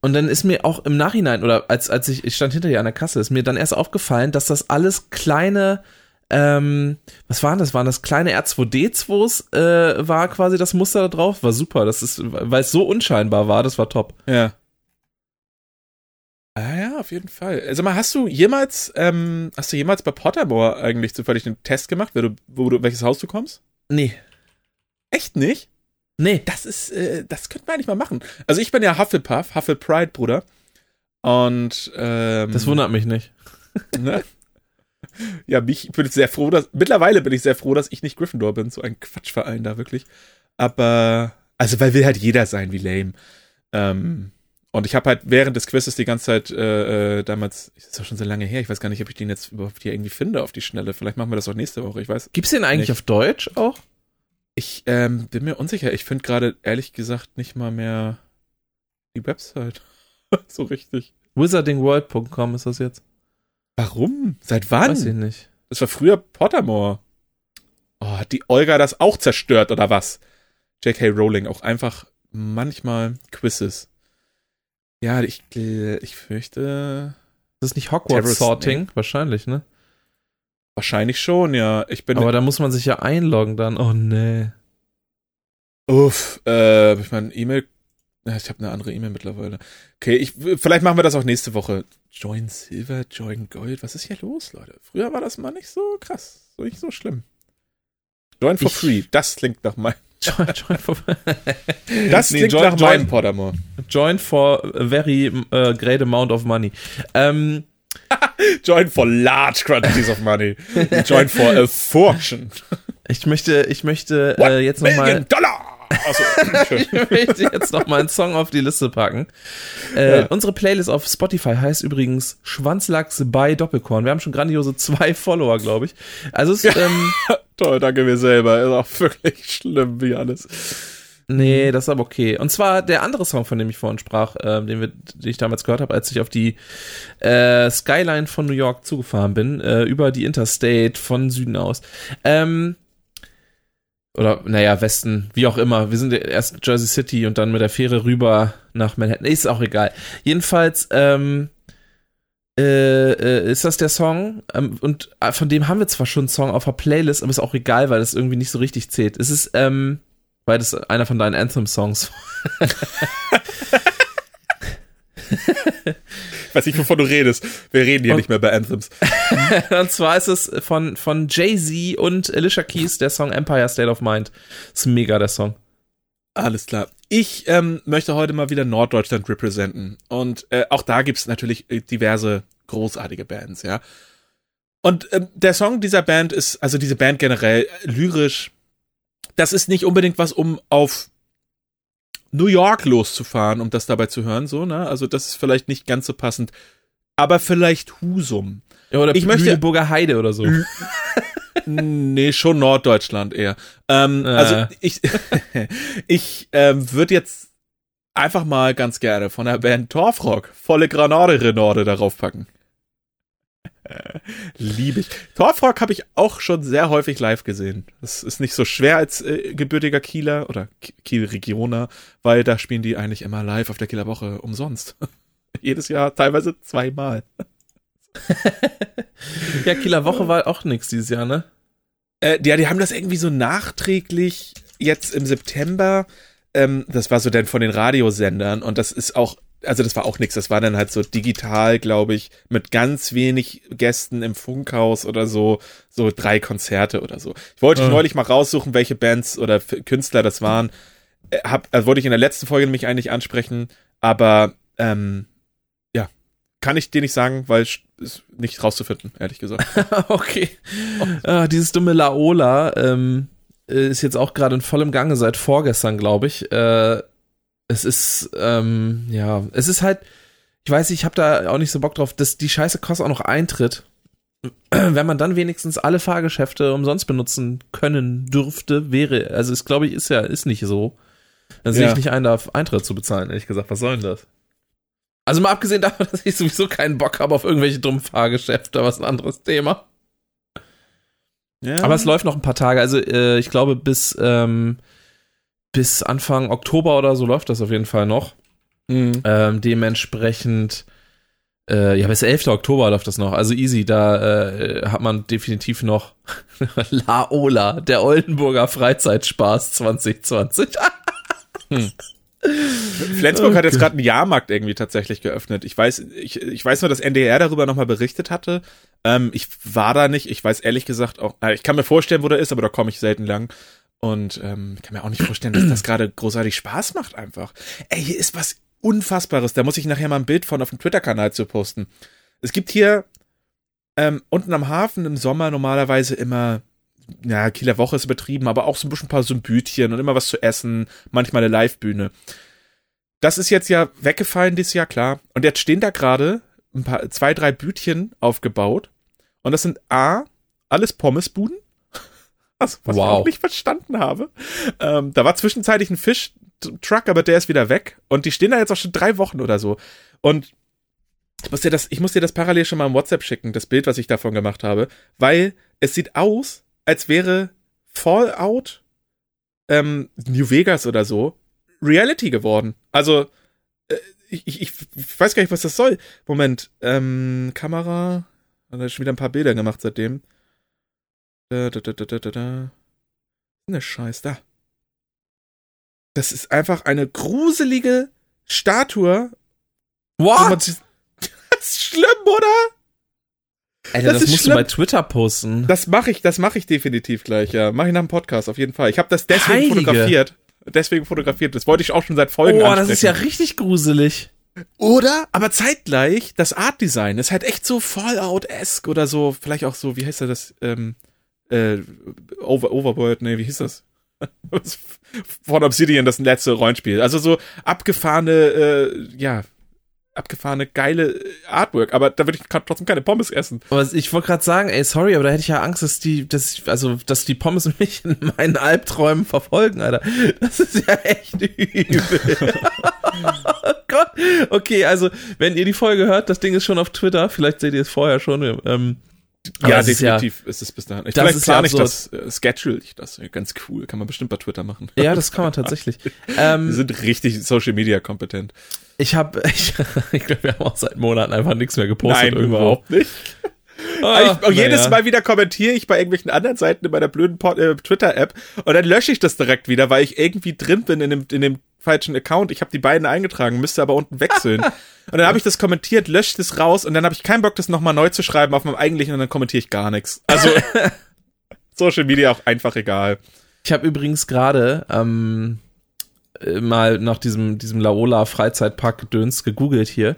Und dann ist mir auch im Nachhinein, oder als, als ich, ich stand hinter ihr an der Kasse, ist mir dann erst aufgefallen, dass das alles kleine, ähm, was waren das? Waren das kleine R2D2s, äh, war quasi das Muster da drauf? War super. Das ist, weil es so unscheinbar war, das war top. Ja. Ah ja, auf jeden Fall. Also mal, hast du jemals, ähm, hast du jemals bei Pottermore eigentlich zufällig einen Test gemacht, wo du, wo du, welches Haus du kommst? Nee. Echt nicht? Nee. Das ist, äh, das könnte man eigentlich mal machen. Also ich bin ja Hufflepuff, Hufflepride, Bruder. Und, ähm, Das wundert mich nicht. Ne? Ja, mich ich bin sehr froh, dass, mittlerweile bin ich sehr froh, dass ich nicht Gryffindor bin. So ein Quatschverein da wirklich. Aber, also, weil will halt jeder sein wie lame. Ähm, und ich habe halt während des Quizzes die ganze Zeit äh, äh, damals, das ist auch schon so lange her, ich weiß gar nicht, ob ich den jetzt überhaupt hier irgendwie finde auf die Schnelle. Vielleicht machen wir das auch nächste Woche, ich weiß. Gibt's den eigentlich nicht. auf Deutsch auch? Ich ähm, bin mir unsicher. Ich finde gerade ehrlich gesagt nicht mal mehr die Website. so richtig. Wizardingworld.com ist das jetzt? Warum? Seit wann? Weiß ich nicht. Das war früher Pottermore. Oh, hat die Olga das auch zerstört oder was? J.K. Rowling auch einfach manchmal Quizzes. Ja, ich, ich fürchte. Das ist nicht Hogwarts Terrace- Sorting? nee. Wahrscheinlich, ne? Wahrscheinlich schon, ja. Ich bin. Aber da muss man sich ja einloggen dann. Oh nee. Uff, äh, ich meine E-Mail. Ja, Ich habe eine andere E-Mail mittlerweile. Okay, ich, vielleicht machen wir das auch nächste Woche. Join Silver, Join Gold. Was ist hier los, Leute? Früher war das mal nicht so krass, so nicht so schlimm. Join for Ich- free. Das klingt nach meinem. Join, join, for, Das Nee, klingt join- nach join- meinem Pottermore. join for a very äh, great amount of money. Ähm, Join for large quantities of money. Join for a fortune. ich möchte, ich möchte äh, jetzt noch mal Million Dollar. Achso, ich möchte jetzt noch mal einen Song auf die Liste packen. Äh, Ja. Unsere Playlist auf Spotify heißt übrigens Schwanzlachs bei Doppelkorn. Wir haben schon grandiose zwei Follower, glaube ich. Also es, ähm, Toll, danke mir selber. Ist auch wirklich schlimm, wie alles. nee, das ist aber okay. Und zwar der andere Song, von dem ich vorhin sprach, ähm, den, wir, den ich damals gehört habe, als ich auf die äh, Skyline von New York zugefahren bin, äh, über die Interstate von Süden aus. Ähm, oder, naja, Westen, wie auch immer. Wir sind erst in Jersey City und dann mit der Fähre rüber nach Manhattan. Ist auch egal. Jedenfalls, ähm, äh, äh, ist das der Song ähm, und äh, von dem haben wir zwar schon einen Song auf der Playlist, aber ist auch egal, weil das irgendwie nicht so richtig zählt. Es ist, ähm, weil das einer von deinen Anthem-Songs. Ich weiß nicht, wovon du redest. Wir reden hier Und- nicht mehr bei Anthems. und zwar ist es von, von Jay-Z und Alicia Keys der Song Empire State of Mind. ist mega, der Song. Alles klar. Ich ähm, möchte heute mal wieder Norddeutschland representen. Und äh, auch da gibt's natürlich äh, diverse großartige Bands, ja. Und ähm, der Song dieser Band ist, also diese Band generell, äh, lyrisch, das ist nicht unbedingt was, um auf New York loszufahren, um das dabei zu hören, so, ne? Also das ist vielleicht nicht ganz so passend. Aber vielleicht Husum. Ja, oder Ich möchte- Lüneburger Heide oder so. Nee, schon Norddeutschland eher. Ähm, Äh. Also ich, ich ähm, würde jetzt einfach mal ganz gerne von der Band Torfrock volle Granate Renorde darauf packen. Äh, Liebe ich. Torfrock habe ich auch schon sehr häufig live gesehen. Das ist nicht so schwer als äh, gebürtiger Kieler oder Kiel-Regioner, weil da spielen die eigentlich immer live auf der Kieler Woche umsonst. Jedes Jahr teilweise zweimal. Ja, Kieler Woche war auch nix dieses Jahr, ne? Äh, ja, die haben das irgendwie so nachträglich jetzt im September. Ähm, das war so dann von den Radiosendern und das ist auch, also das war auch nichts. Das war dann halt so digital, glaube ich, mit ganz wenig Gästen im Funkhaus oder so, so drei Konzerte oder so. Ich wollte Ah. neulich mal raussuchen, welche Bands oder Künstler das waren. Äh, hab, also wollte ich in der letzten Folge nämlich eigentlich ansprechen, aber ähm, ja, kann ich dir nicht sagen, weil ist nicht rauszufinden, ehrlich gesagt. okay. Ah, dieses dumme Laola ähm, äh, ist jetzt auch gerade in vollem Gange seit vorgestern, glaube ich. Äh, es ist, ähm, ja, es ist halt, ich weiß, ich habe da auch nicht so Bock drauf, dass die Scheiße kostet auch noch Eintritt. Wenn man dann wenigstens alle Fahrgeschäfte umsonst benutzen können dürfte, wäre, also es glaube ich, ist ja, ist nicht so. Dann sehe Ja. ich nicht ein, da Eintritt zu bezahlen, ehrlich gesagt. Was soll denn das? Also mal abgesehen davon, dass ich sowieso keinen Bock habe auf irgendwelche dummen Fahrgeschäfte, aber ist ein anderes Thema. Ja. Aber es läuft noch ein paar Tage. Also äh, ich glaube bis ähm, bis Anfang Oktober oder so läuft das auf jeden Fall noch. Mhm. Ähm, dementsprechend äh, ja bis 11. Oktober läuft das noch. Also easy. Da äh, hat man definitiv noch Laola, der Oldenburger Freizeitspaß 2020. Flensburg hat jetzt Okay. gerade einen Jahrmarkt irgendwie tatsächlich geöffnet. Ich weiß, ich, ich weiß nur, dass NDR darüber nochmal berichtet hatte. Ähm, ich war da nicht. Ich weiß ehrlich gesagt auch, äh, ich kann mir vorstellen, wo der ist, aber da komme ich selten lang. Und ähm, ich kann mir auch nicht vorstellen, dass das gerade großartig Spaß macht einfach. Ey, hier ist was Unfassbares. Da muss ich nachher mal ein Bild von auf dem Twitter-Kanal zu posten. Es gibt hier ähm, unten am Hafen im Sommer normalerweise immer, ja, Kieler Woche ist übertrieben, aber auch so ein bisschen ein paar Symbütchen und immer was zu essen, manchmal eine Live-Bühne. Das ist jetzt ja weggefallen dieses Jahr, klar. Und jetzt stehen da gerade ein paar, zwei, drei Bütchen aufgebaut. Und das sind A, alles Pommesbuden. Was, was Wow. ich auch nicht verstanden habe. Ähm, da war zwischenzeitlich ein Fischtruck, aber der ist wieder weg. Und die stehen da jetzt auch schon drei Wochen oder so. Und ich muss dir das, ich muss dir das parallel schon mal im WhatsApp schicken, das Bild, was ich davon gemacht habe, weil es sieht aus, als wäre Fallout ähm, New Vegas oder so Reality geworden. Also äh, ich, ich, ich weiß gar nicht, was das soll. Moment, ähm, Kamera, hat er schon wieder ein paar Bilder gemacht seitdem. Da, da, da, da, da, da, da. Ne Scheiß da. Das ist einfach eine gruselige Statue. What? sich- Das ist schlimm, oder? Alter, das das, musst schlimm. du bei Twitter posten. Das mache ich, das mache ich definitiv gleich, ja. Mache ich nach dem Podcast auf jeden Fall. Ich habe das deswegen Heilige. fotografiert. Deswegen fotografiert. Das wollte ich auch schon seit Folgen Oh, das ist ja ansprechen. richtig gruselig. Oder? Aber zeitgleich, das Artdesign ist halt echt so Fallout-esque oder so, vielleicht auch so, wie heißt er das? Ähm, äh, Over, Overworld, nee, wie hieß das? Von Obsidian, das letzte Rollenspiel. Also so abgefahrene, äh, ja, abgefahrene, geile Artwork, aber da würde ich trotzdem keine Pommes essen. Aber ich wollte gerade sagen, ey, sorry, aber da hätte ich ja Angst, dass die, dass ich, also, dass die Pommes mich in meinen Albträumen verfolgen, Alter. Das ist ja echt übel. oh Gott. Okay, also, wenn ihr die Folge hört, das Ding ist schon auf Twitter, vielleicht seht ihr es vorher schon. Ähm, aber ja, definitiv ist es bis dahin. Ich, vielleicht ist ja plane ich das, äh, schedule ich das. Ganz cool. Kann man bestimmt bei Twitter machen. Ja, das kann man tatsächlich. Wir ähm, sind richtig Social Media kompetent. ich habe, ich, ich glaube, wir haben auch seit Monaten einfach nichts mehr gepostet irgendwo. überhaupt nicht. Ah, ich, jedes naja. Mal wieder kommentiere ich bei irgendwelchen anderen Seiten in meiner blöden äh, Twitter-App und dann lösche ich das direkt wieder, weil ich irgendwie drin bin in dem, in dem falschen Account. Ich habe die beiden eingetragen, müsste aber unten wechseln. und dann habe ich das kommentiert, lösche das raus und dann habe ich keinen Bock, das nochmal neu zu schreiben auf meinem eigentlichen und dann kommentiere ich gar nichts. Also Social Media auch einfach egal. Ich habe übrigens gerade ähm, äh, mal nach diesem, diesem Laola Freizeitpark Gedöns gegoogelt hier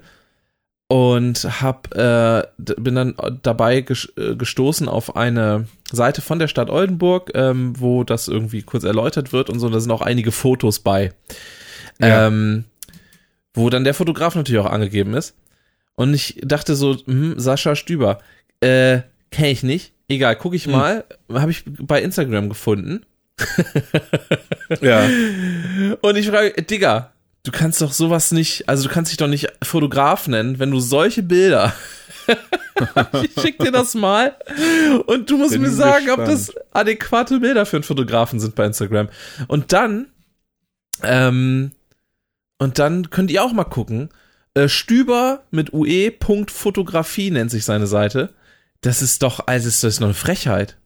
und hab, äh, bin dann dabei äh, gestoßen auf eine Seite von der Stadt Oldenburg, ähm, wo das irgendwie kurz erläutert wird und so. Da sind auch einige Fotos bei, Ja. ähm, wo dann der Fotograf natürlich auch angegeben ist. Und ich dachte so, hm, Sascha Stüber, äh, kenne ich nicht. Egal, gucke ich Hm. mal. Habe ich bei Instagram gefunden. Ja. Und ich frage, Digga, du kannst doch sowas nicht, also du kannst dich doch nicht Fotograf nennen, wenn du solche Bilder. ich schick dir das mal und du musst Bin mir sagen, ob gespannt. das adäquate Bilder für einen Fotografen sind bei Instagram. Und dann, ähm, und dann könnt ihr auch mal gucken. Äh, Stüber mit ue.fotografie nennt sich seine Seite. Das ist doch, also ist das ist noch eine Frechheit.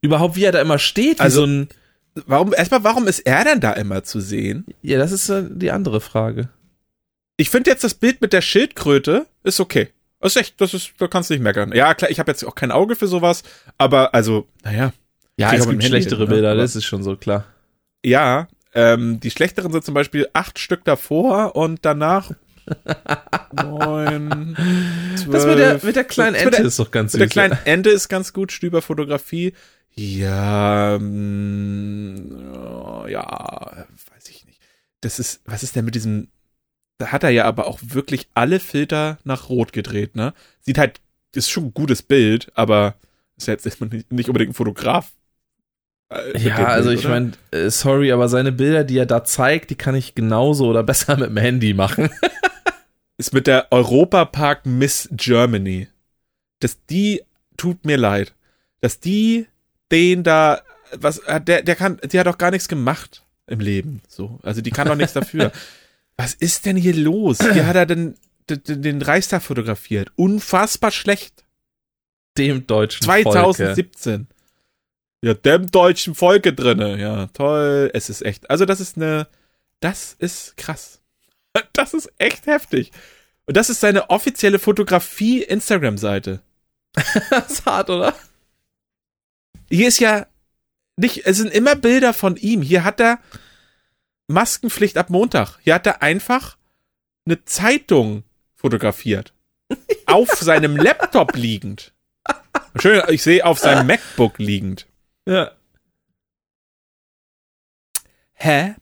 Überhaupt, wie er da immer steht, wie Also- so ein, Warum, erstmal, warum ist er denn da immer zu sehen? ja, das ist äh, die andere Frage. Ich finde jetzt das Bild mit der Schildkröte ist okay. Das ist echt, das ist, da kannst du nicht meckern. Ja, klar, ich habe jetzt auch kein Auge für sowas, aber also, naja. Ja, es gibt schlechtere hin, ne? Bilder, Aber- das ist schon so klar. Ja, ähm, die schlechteren sind zum Beispiel acht Stück davor und danach neun, zwölf. Das mit der, mit der kleinen Ente ist doch ganz süß. Mit der kleinen Ende ist ganz gut, Stüberfotografie. Ja, mm, ja, weiß ich nicht. Das ist, was ist denn mit diesem, da hat er ja aber auch wirklich alle Filter nach Rot gedreht, ne? Sieht halt, ist schon ein gutes Bild, aber ist ja jetzt nicht, unbedingt ein Fotograf. äh, ja, Bild, also ich meine, äh, sorry, aber seine Bilder, die er da zeigt, die kann ich genauso oder besser mit dem Handy machen. ist mit der Europapark Miss Germany. Dass die, tut mir leid, dass die den da, was, äh, der, der kann, die hat doch gar nichts gemacht im Leben, so. Also die kann doch nichts dafür. Was ist denn hier los? Wie hat er denn den, den Reichstag fotografiert? Unfassbar schlecht. Dem deutschen Volke. 2017. Ja, dem deutschen Volke drinne. Ja, toll. Es ist echt. Also, das ist eine. Das ist krass. Das ist echt heftig. Und das ist seine offizielle Fotografie-Instagram-Seite. Das ist hart, oder? Hier ist ja nicht, es sind immer Bilder von ihm. Hier hat er Maskenpflicht ab Montag. Hier hat er einfach eine Zeitung fotografiert. auf seinem Laptop liegend. Schön, ich sehe auf seinem MacBook liegend. Ja. Hä?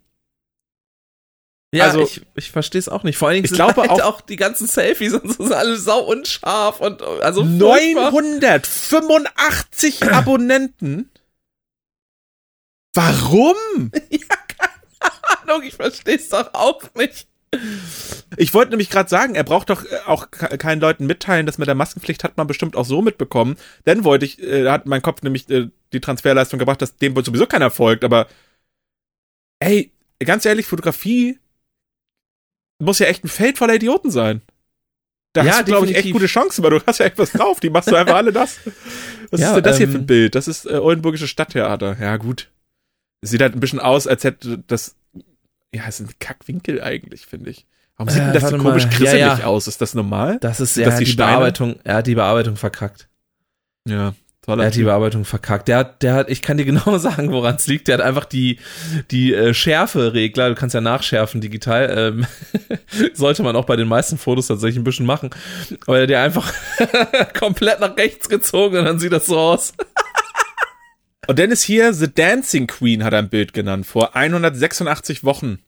Ja, Also- ich, ich verstehe es auch nicht. Vor allen Dingen Ich glaube halt auch- auch, die ganzen Selfies und so sind alle sau unscharf und also furchtbar. 985 Abonnenten Warum? Ahnung, ich verstehe es doch auch nicht. Ich wollte nämlich gerade sagen, er braucht doch äh, auch ke- keinen Leuten mitteilen, dass mit der Maskenpflicht hat man bestimmt auch so mitbekommen. Dann wollte ich, äh, hat mein Kopf nämlich äh, die Transferleistung gebracht, dass dem wohl sowieso keiner folgt, aber ey, ganz ehrlich, Fotografie muss ja echt ein Feld voller Idioten sein. Da Ja, hast du, glaube ich, echt gute Chancen, weil du hast ja echt was drauf. Die machst du einfach alle das. Was Ja, ist denn das hier für ähm, ein Bild? Das ist äh, Oldenburgische Stadttheater. Ja, gut. Sieht halt ein bisschen aus, als hätte das. Ja, es ist ein Kackwinkel eigentlich, finde ich. Warum sieht Äh, denn das so komisch grisselig Ja, ja. aus? Ist das normal? Das ist ja das die die? Bearbeitung, er hat die Bearbeitung verkackt. Ja, Er toller hat die. Bearbeitung verkackt. Der hat, der hat, ich kann dir genau sagen, woran es liegt. Der hat einfach die, die äh, Schärfe-Regler, du kannst ja nachschärfen digital, ähm, sollte man auch bei den meisten Fotos tatsächlich ein bisschen machen. Aber er hat die einfach komplett nach rechts gezogen und dann sieht das so aus. Und dann ist hier The Dancing Queen, hat er ein Bild genannt, vor 186 Wochen.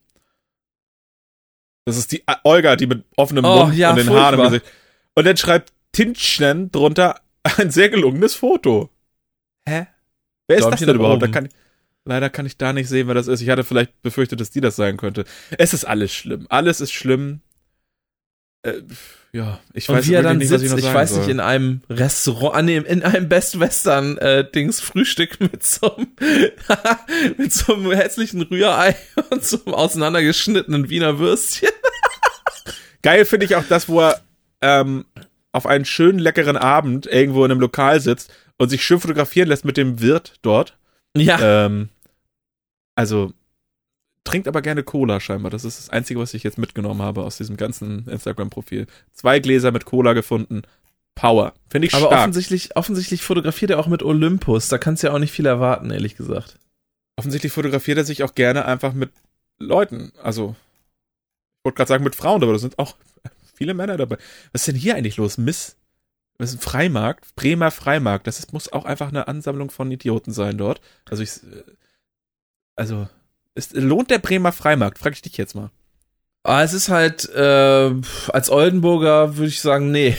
Das ist die äh, Olga, die mit offenem Oh, Mund ja, und den Haaren im furchtbar. Gesicht. Und dann schreibt Tinchen drunter ein sehr gelungenes Foto. Hä? Wer ist das Däumchen denn überhaupt? Da kann, leider kann ich da nicht sehen, wer das ist. Ich hatte vielleicht befürchtet, dass die das sein könnte. Es ist alles schlimm. Alles ist schlimm. Äh, ja, ich weiß wie er dann nicht, was sitzt, ich ich, noch sagen weiß soll. nicht, in einem Restaurant, nee, in einem Best Western äh, Dings Frühstück mit so einem, mit so einem hässlichen Rührei und so einem auseinandergeschnittenen Wiener Würstchen. Geil finde ich auch das, wo er ähm, auf einen schönen, leckeren Abend irgendwo in einem Lokal sitzt und sich schön fotografieren lässt mit dem Wirt dort. Ja, Ähm, also, trinkt aber gerne Cola scheinbar. Das ist das Einzige, was ich jetzt mitgenommen habe aus diesem ganzen Instagram-Profil. Zwei Gläser mit Cola gefunden. Power. Finde ich aber stark. offensichtlich, offensichtlich fotografiert er auch mit Olympus. Da kannst du ja auch nicht viel erwarten, ehrlich gesagt. Offensichtlich fotografiert er sich auch gerne einfach mit Leuten. Also, ich wollte gerade sagen mit Frauen, aber da sind auch viele Männer dabei. Was ist denn hier eigentlich los? Miss? Das ist ein Freimarkt, Bremer Freimarkt. Das ist, muss auch einfach eine Ansammlung von Idioten sein dort. Also ich, äh, also, ist, lohnt der Bremer Freimarkt? Frag ich dich jetzt mal. Aber es ist halt, äh, als Oldenburger würde ich sagen, nee.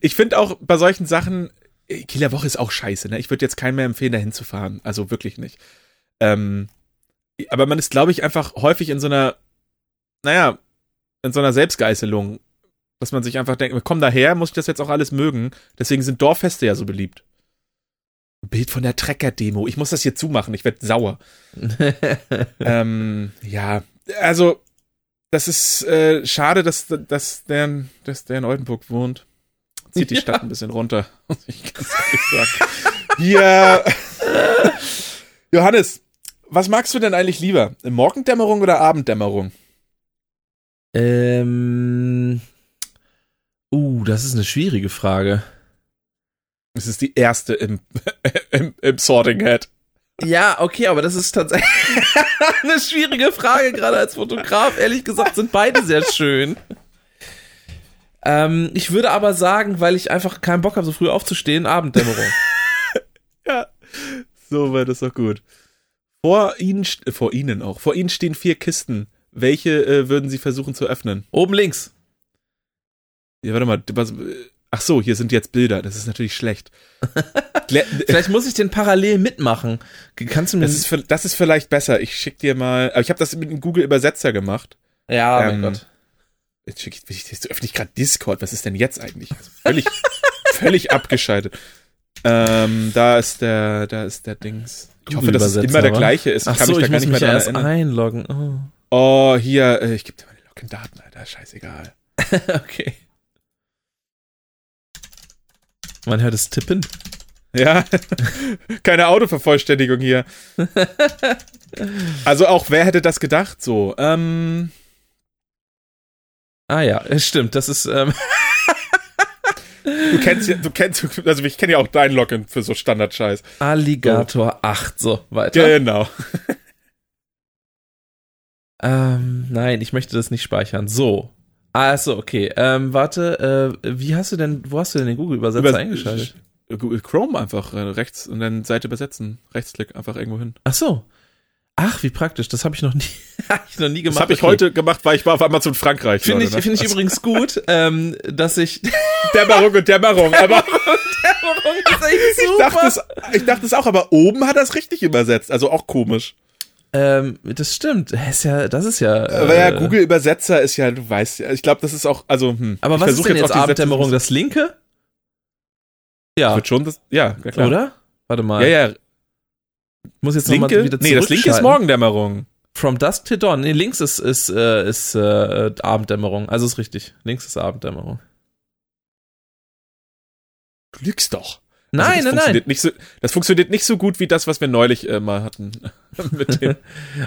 ich finde auch bei solchen Sachen, äh, Kieler Woche ist auch scheiße, ne? Ich würde jetzt keinem mehr empfehlen, da hinzufahren. Also wirklich nicht. Ähm, aber man ist, glaube ich, einfach häufig in so einer, naja, in so einer Selbstgeißelung, dass man sich einfach denkt, komm daher, muss ich das jetzt auch alles mögen. Deswegen sind Dorffeste ja so beliebt. Bild von der Trecker-Demo. Ich muss das hier zumachen, ich werde sauer. ähm, ja, also, das ist äh, schade, dass, dass, der, dass der in Oldenburg wohnt. Zieht die Ja. Stadt ein bisschen runter, ich sagen. Ja. Johannes, was magst du denn eigentlich lieber? Morgendämmerung oder Abenddämmerung? Ähm, uh, das ist eine schwierige Frage. Es ist die erste im, im, im Sorting Head. Ja, okay, aber das ist tatsächlich eine schwierige Frage, gerade als Fotograf. Ehrlich gesagt sind beide sehr schön. Ähm, ich würde aber sagen, weil ich einfach keinen Bock habe, so früh aufzustehen, Abenddämmerung. Ja, so war das doch gut. Vor Ihnen, vor Ihnen auch, vor Ihnen stehen vier Kisten. Welche äh, würden Sie versuchen zu öffnen? Oben links. Ja, warte mal. Was, äh, ach so, hier sind jetzt Bilder. Das ist natürlich schlecht. Vielleicht muss ich den parallel mitmachen. Kannst du mir. das, ist, das ist vielleicht besser. Ich schick dir mal. Aber ich habe das mit einem Google Übersetzer gemacht. ja, ähm, mein Gott. Jetzt schick ich, jetzt öffne ich gerade Discord. Was ist denn jetzt eigentlich? Also völlig, völlig abgeschaltet. Ähm, da ist der, da ist der Dings. Ich hoffe, dass es immer der gleiche ist. Ich Ach kann so, mich da ich gar muss nicht mich mehr erst erinnern. einloggen. Oh. Oh, hier, äh, ich gebe dir meine Login-Daten, Alter. Scheißegal. okay. Man hört es tippen. Ja, keine Autovervollständigung hier. Also auch, wer hätte das gedacht so? Ähm, Ah ja, es stimmt. Das ist. Ähm, du kennst ja, du kennst, also ich kenne ja auch dein Login für so Standard-Scheiß. Alligator 8. So, weiter. Genau. Ähm, nein, ich möchte das nicht speichern. So. Ah, so, okay. Ähm, warte, äh, wie hast du denn, wo hast du denn den Google-Übersetzer Über- eingeschaltet? Google Chrome einfach äh, rechts und dann Seite übersetzen. Rechtsklick einfach irgendwo hin. Ach so. Ach, wie praktisch. Das habe ich noch nie, hab ich noch nie gemacht. Das habe ich Okay. heute gemacht, weil ich war auf Amazon Frankreich. Finde ich, ne? finde ich übrigens gut, ähm, dass ich Dämmerung und Dämmerung, aber Abendämmerung ist echt Ich super. dachte, es, ich dachte es auch, aber oben hat er es richtig übersetzt. Also auch komisch. Ähm, das stimmt. Das ist ja, das ist ja. Aber ja, äh, Google-Übersetzer ist ja, du weißt ja, ich glaube, das ist auch, also, hm. Aber ich was ist versuch denn jetzt Sätze- Abenddämmerung? Das linke? Ja, Wird schon das, ja, klar. oder? Warte mal. Ja, ja, Muss jetzt nochmal linke, wieder nee, das linke ist. Morgendämmerung. From Dusk to Dawn. Nee, links ist, ist, äh, ist äh, Abenddämmerung. Also ist richtig. Links ist Abenddämmerung. Du lügst doch. Nein, Also nein, nein. funktioniert Nicht so, das funktioniert nicht so gut wie das, was wir neulich äh, mal hatten.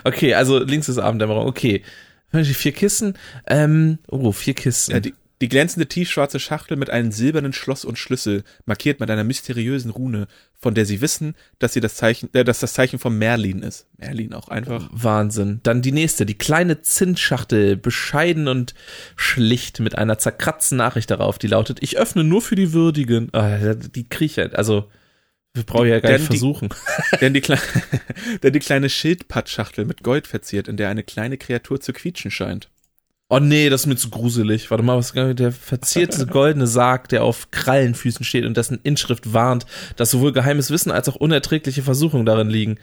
Okay, also links ist Abenddämmerung. Okay. Vier Kissen. Ähm, oh, vier Kissen. Ja, die, die glänzende tiefschwarze Schachtel mit einem silbernen Schloss und Schlüssel, markiert mit einer mysteriösen Rune, von der sie wissen, dass sie das Zeichen, äh, dass das Zeichen von Merlin ist. Merlin auch einfach. Wahnsinn. Dann die nächste, die kleine Zinsschachtel, bescheiden und schlicht mit einer zerkratzten Nachricht darauf, die lautet, ich öffne nur für die Würdigen. Ah, die ja, also, wir brauchen ja gar Denn nicht die- versuchen. denn, die Kle denn die kleine Schildpattschachtel mit Gold verziert, in der eine kleine Kreatur zu quietschen scheint. Oh nee, das ist mir zu gruselig. Warte mal, was der verzierte goldene Sarg, der auf Krallenfüßen steht und dessen Inschrift warnt, dass sowohl geheimes Wissen als auch unerträgliche Versuchungen darin liegen.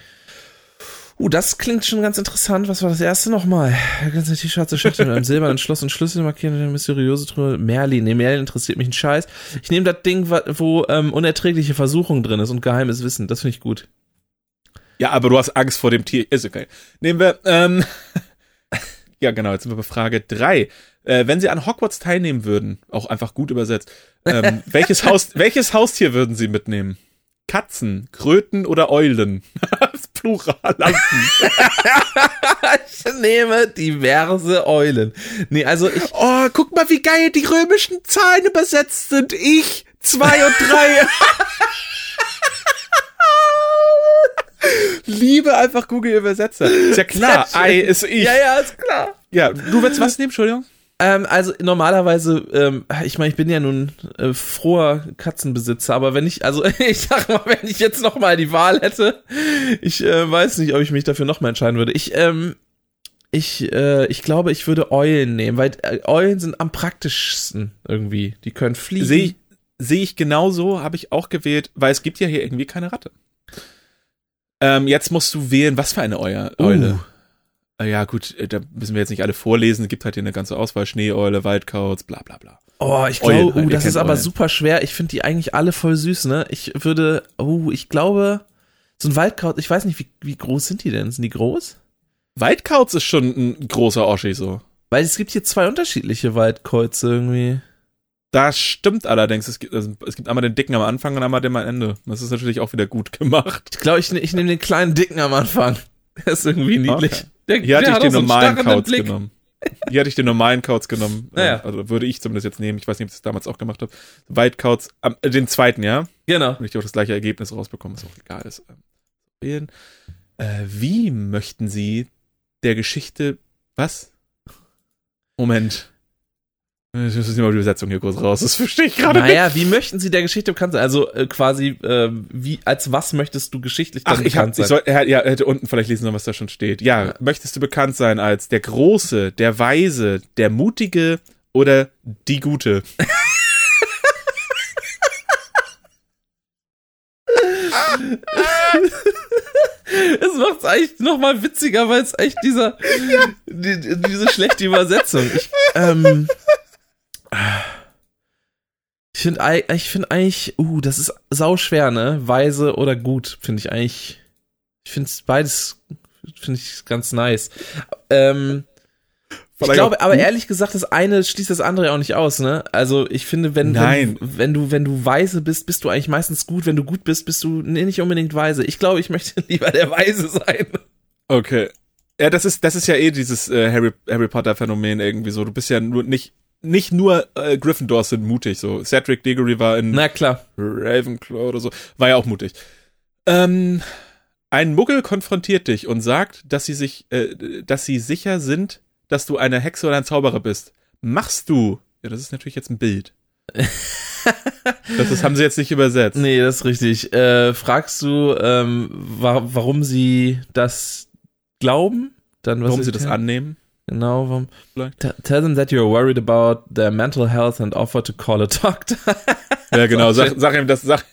Uh, das klingt schon ganz interessant. Was war das erste nochmal? Der ganze T-Shirt Schachtel mit einem silbernen Schloss und Schlüssel markieren und eine mysteriöse Truhe. Merlin. Nee, Merlin interessiert mich ein Scheiß. Ich nehme das Ding, wo ähm, unerträgliche Versuchung drin ist und geheimes Wissen. Das finde ich gut. Ja, aber du hast Angst vor dem Tier. Ist okay. Nehmen wir, ähm, ja genau, jetzt sind wir bei Frage drei. Äh, wenn Sie an Hogwarts teilnehmen würden, auch einfach gut übersetzt, ähm, welches, Haus, welches Haustier würden Sie mitnehmen? Katzen, Kröten oder Eulen? das Plural. Ich nehme diverse Eulen. Nee, also ich, Oh, guck mal, wie geil die römischen Zahlen übersetzt sind. Ich, zwei und drei. Liebe einfach Google Übersetzer. Ist ja klar. I ist ich. ja, ja, ist klar. Ja, du willst was nehmen, Entschuldigung? Ähm, also normalerweise, ähm, ich meine, ich bin ja nun äh, froher Katzenbesitzer, aber wenn ich, also ich sag mal, wenn ich jetzt noch mal die Wahl hätte, ich äh, weiß nicht, ob ich mich dafür noch mal entscheiden würde. Ich, ähm, ich, äh, ich glaube, ich würde Eulen nehmen, weil äh, Eulen sind am praktischsten irgendwie. Die können fliegen. Sehe ich, sehe ich genauso, habe ich auch gewählt, weil es gibt ja hier irgendwie keine Ratte. Ähm, jetzt musst du wählen, was für eine Euer, Eule. Äh, Ja, gut, äh, da müssen wir jetzt nicht alle vorlesen. Es gibt halt hier eine ganze Auswahl. Schneeeule, Waldkauz, bla bla bla. Oh, ich glaube, halt, uh, das ist aber Eulen. super schwer. Ich finde die eigentlich alle voll süß, ne? Ich würde, oh, ich glaube, so ein Waldkraut, ich weiß nicht, wie, wie groß sind die denn? Sind die groß? Waldkauz ist schon ein großer Oschi so. Weil es gibt hier zwei unterschiedliche Waldkreuze irgendwie. Das stimmt allerdings. Es gibt, also, es gibt einmal den dicken am Anfang und einmal den am Ende. Das ist natürlich auch wieder gut gemacht. Ich glaube, ich, ich nehme den kleinen Dicken am Anfang. Der ist irgendwie niedlich. Okay. Der, Hier hatte ich den normalen Kauz genommen. Hier hatte ich den normalen Kauz genommen. Naja. Äh, Also würde ich zumindest jetzt nehmen. Ich weiß nicht, ob ich das damals auch gemacht habe. Waldkauz, am- äh, den zweiten, ja? Genau. Und ich auch das gleiche Ergebnis rausbekomme, ist auch egal. Ist, ähm. Äh, wie möchten Sie der Geschichte. Was? Moment. Ich muss jetzt nicht mal die Übersetzung hier kurz raus. Das verstehe ich gerade nicht. Naja, wie möchten Sie der Geschichte bekannt sein? Also äh, quasi, äh, wie, als was möchtest du geschichtlich dann Ach, ich, hab, bekannt ich sein? soll, ja, er hätte unten vielleicht lesen sollen, was da schon steht. Ja, möchtest du bekannt sein als der Große, der Weise, der Mutige oder die Gute? Es macht's eigentlich noch mal witziger, weil es echt dieser, die, die- diese schlechte Übersetzung. Ich, ähm, ich finde ich find eigentlich, uh, das ist sauschwer, ne? Weise oder gut, finde ich eigentlich. Ich finde beides, finde ich ganz nice. Ähm, ich glaube, aber ehrlich gesagt, das eine schließt das andere auch nicht aus, ne? Also ich finde, wenn, wenn, wenn du, wenn du weise bist, bist du eigentlich meistens gut. Wenn du gut bist, bist du nee, nicht unbedingt weise. Ich glaube, ich möchte lieber der Weise sein. Okay. Ja, das ist, das ist ja eh dieses äh, Harry, Harry Potter Phänomen irgendwie so. Du bist ja nur nicht, nicht nur äh, Gryffindors sind mutig so. Cedric Diggory war in Na klar. Ravenclaw oder so. War ja auch mutig. Ähm, ein Muggel konfrontiert dich und sagt, dass sie sich, äh, dass sie sicher sind, dass du eine Hexe oder ein Zauberer bist. Machst du? Ja, das ist natürlich jetzt ein Bild. das, das haben sie jetzt nicht übersetzt. Nee, das ist richtig. Äh, fragst du, ähm, wa warum sie das glauben? Dann Warum sie das annehmen? Genau, warum? Tell them that you're worried about their mental health and offer to call a doctor. Ja, genau. Sag, sag ihm, dass, sag,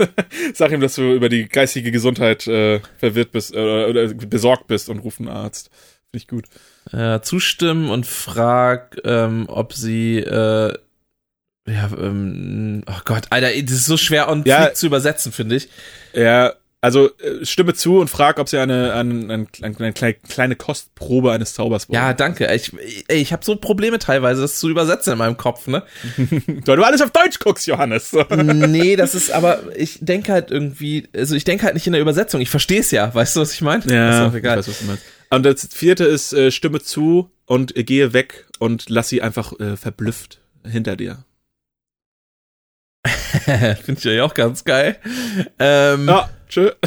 sag ihm, dass du über die geistige Gesundheit äh, verwirrt bist äh, oder besorgt bist und ruf einen Arzt. Finde ich gut. äh, zustimmen und frag, ähm, ob sie, äh, ja, ähm, oh Gott, Alter, das ist so schwer on Ja. zu übersetzen, finde ich. Ja, also äh, stimme zu und frag, ob sie eine, eine, eine, eine kleine, Kostprobe eines Zaubers Ja, danke. Ich, ey, ich habe so Probleme teilweise, das zu übersetzen in meinem Kopf, ne? Weil du alles auf Deutsch guckst, Johannes. Nee, das ist aber, ich denke halt irgendwie, also ich denke halt nicht in der Übersetzung. Ich verstehe es ja, weißt du, was ich meine? ist auch egal. Ich weiß, was du meinst. Und das vierte ist, äh, stimme zu und äh, gehe weg und lass sie einfach äh, verblüfft hinter dir. Finde ich ja auch ganz geil. Ähm, Ja, tschö.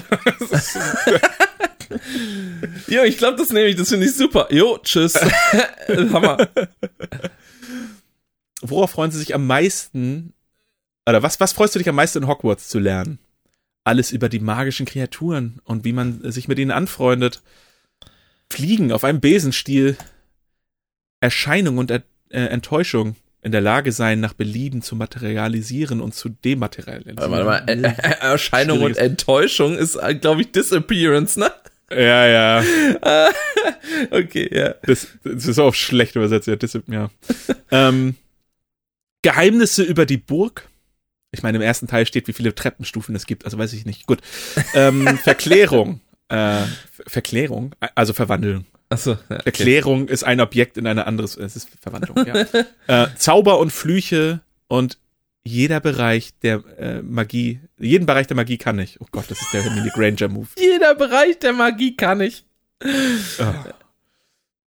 Jo, ich glaube, das nehme ich, das finde ich super. Jo, tschüss. Hammer. Worauf freuen sie sich am meisten, oder was, was freust du dich am meisten in Hogwarts zu lernen? Alles über die magischen Kreaturen und wie man sich mit ihnen anfreundet. Fliegen auf einem Besenstiel. Erscheinung und er, äh, Enttäuschung in der Lage sein, nach Belieben zu materialisieren und zu dematerialisieren. Warte mal, äh, äh, Erscheinung und Enttäuschung ist, glaube ich, Disappearance, ne? Ja, ja. Okay, ja. Das, das ist auch schlecht übersetzt, ja. Das, ja. ähm, Geheimnisse über die Burg. Ich meine, im ersten Teil steht, wie viele Treppenstufen es gibt, also weiß ich nicht. Gut. Ähm, Verklärung. Äh, Verklärung, also Verwandeln. Achso, ja, okay. Verklärung ist ein Objekt in eine anderes, es ist Verwandlung, ja. äh, Zauber und Flüche und jeder Bereich der äh, Magie, jeden Bereich der Magie kann ich. Oh Gott, das ist der Hermine Granger-Move. Jeder Bereich der Magie kann ich.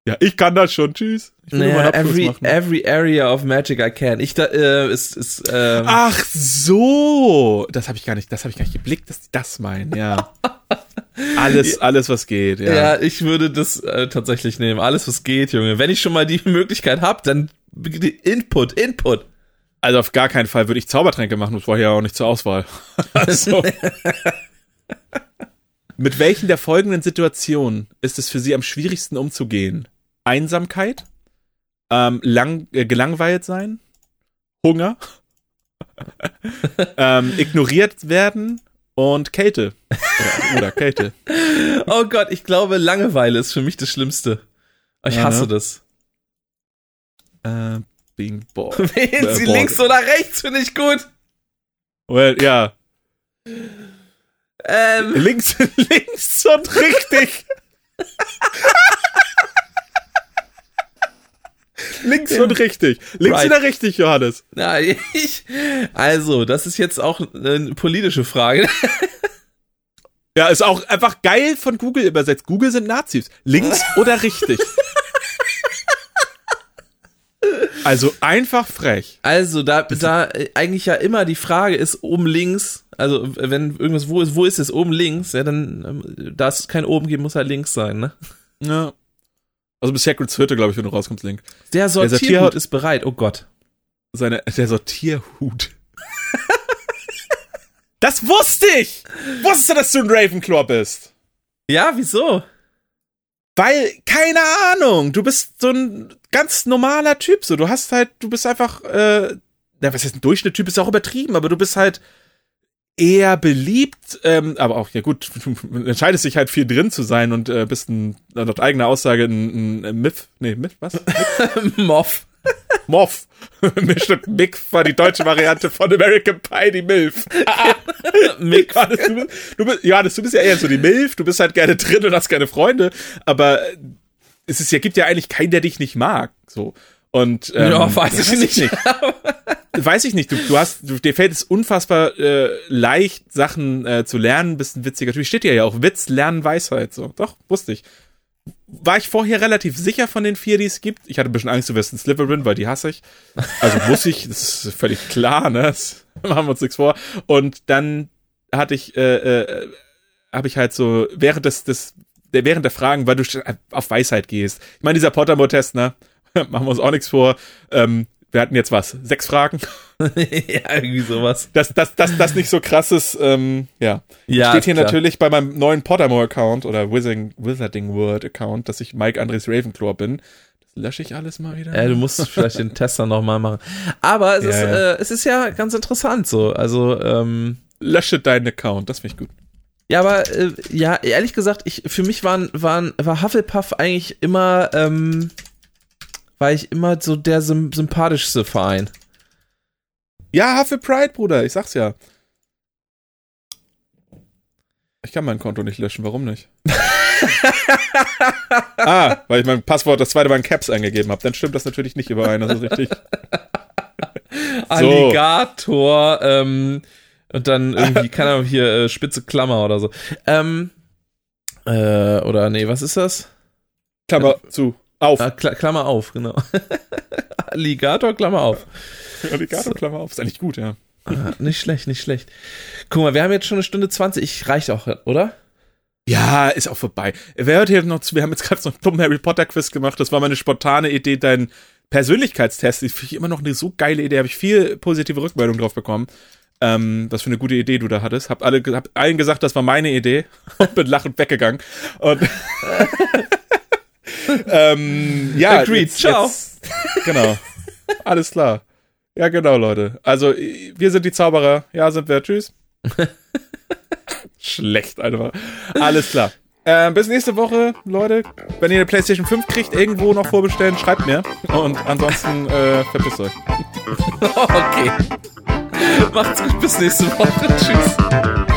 Ja, ich kann das schon, tschüss. Ich will nur Naja, Abschluss every, machen. every area of magic I can. Ich da, äh, ist, ist, ähm, Ach so, das habe ich gar nicht, das habe ich gar nicht geblickt, dass die das meinen, ja. Alles, alles, was geht, ja. ja. ich würde das äh, tatsächlich nehmen. Alles, was geht, Junge. Wenn ich schon mal die Möglichkeit habe, dann Input, Input. Also auf gar keinen Fall würde ich Zaubertränke machen, das war ja auch nicht zur Auswahl. Also. Mit welchen der folgenden Situationen ist es für Sie am schwierigsten umzugehen? Einsamkeit, ähm, lang, äh, gelangweilt sein, Hunger, ähm, ignoriert werden und Kälte. Oder, oder Kälte. Oh Gott, ich glaube, Langeweile ist für mich das Schlimmste. Ich Ja, hasse ne? das. Äh, Bing Bong. Wählen Sie boah. links oder rechts, finde ich gut. Well, ja. Ähm, Links, links und richtig. Links und richtig. Links Right. oder richtig, Johannes? na, ich, also, das ist jetzt auch eine politische Frage. Ja, ist auch einfach geil von Google übersetzt. Google sind Nazis. Links oder richtig? Also einfach frech. Also, da, da eigentlich ja immer die Frage ist, oben links, also wenn irgendwas wo ist, wo ist es oben links, ja, dann, ähm, da es kein oben gibt, muss halt links sein, ne? Ja. Also bis Sacred's Hütte, glaube ich, wenn du rauskommst, Link. Der Sortierhut- Sortierhut ist bereit, oh Gott. Seine, der Sortierhut. das wusste ich! Wusste, dass du ein Ravenclaw bist. Ja, wieso? Weil, keine Ahnung, du bist so ein ganz normaler Typ, so. Du hast halt, du bist einfach, äh, na, was heißt ein Durchschnitttyp, ist auch übertrieben, aber du bist halt eher beliebt, ähm, aber auch, ja gut, du entscheidest dich halt viel drin zu sein und äh, bist ein, laut eigener Aussage ein, ein Myth, nee, Myth, was? Moff. Moff. nee, stimmt, Mick war die deutsche Variante von American Pie, die Milf. Mick. Johannes, du bist, du bist, Johannes, du bist ja eher so die Milf, du bist halt gerne drin und hast keine Freunde, aber äh, es ist ja, gibt ja eigentlich keinen, der dich nicht mag, so. Und, ähm, Ja, weiß ich nicht. Weiß ich nicht. Du, du hast, du, dir fällt es unfassbar äh, leicht, Sachen äh, zu lernen, bist ein witziger Typ. Steht ja ja auch Witz, Lernen, Weisheit. So, doch, wusste ich. War ich vorher relativ sicher von den vier, die es gibt. Ich hatte ein bisschen Angst, du wirst ein Slytherin, weil die hasse ich. Also muss ich, das ist völlig klar, ne? Das machen wir uns nichts vor. Und dann hatte ich, äh, äh, habe ich halt so während des, des der, während der Fragen, weil du st- auf Weisheit gehst. Ich meine, dieser Pottermore-Test, ne? Machen wir uns auch nichts vor. Ähm, wir hatten jetzt was? Sechs Fragen? ja, irgendwie sowas. dass das, das, das nicht so krass ist, ähm, ja. Ja, Steht hier klar. natürlich bei meinem neuen Pottermore-Account oder Wizarding, Wizarding World-Account, dass ich Mike Andres Ravenclaw bin. Lösche ich alles mal wieder? Ja, du musst vielleicht den Tester nochmal machen. Aber es, Ja, ist, ja. Äh, es ist ja ganz interessant so. Also, ähm, Lösche deinen Account, das finde ich gut. ja, aber äh, ja, ehrlich gesagt, ich, für mich waren, waren, war Hufflepuff eigentlich immer, ähm, war ich immer so der sym sympathischste Verein. Ja, Huffle Pride, Bruder, ich sag's ja. Ich kann mein Konto nicht löschen, warum nicht? ah, weil ich mein Passwort das zweite Mal in Caps eingegeben habe. Dann stimmt das natürlich nicht überein, das ist richtig. Alligator, ähm, und dann irgendwie, keine Ahnung, hier äh, spitze Klammer oder so. Ähm, äh, oder nee, was ist das? Klammer zu. Auf. Kla Klammer auf, genau. Alligator, Klammer auf. Alligator, Klammer auf. Ist eigentlich gut, ja. Ah, nicht schlecht, nicht schlecht. Guck mal, wir haben jetzt schon eine Stunde 20. Ich reicht auch, oder? Ja, ist auch vorbei. Wer hört hier noch zu? Wir haben jetzt gerade so einen dummen Harry Potter Quiz gemacht. Das war meine spontane Idee, dein Persönlichkeitstest. Ich finde immer noch eine so geile Idee. Habe ich viel positive Rückmeldung drauf bekommen. Ähm, was für eine gute Idee du da hattest. Hab alle, hab allen gesagt, das war meine Idee und bin lachend weggegangen. Und ähm, ja, Agreed. Ciao. Jetzt, genau. Alles klar. Ja, genau, Leute. Also, wir sind die Zauberer. Ja, sind wir. Tschüss. Schlecht einfach. Alles klar. Ähm, bis nächste Woche, Leute. Wenn ihr eine PlayStation 5 kriegt, irgendwo noch vorbestellen, schreibt mir. Und ansonsten äh, verpisst euch. Okay. Macht's gut, bis nächste Woche. Tschüss.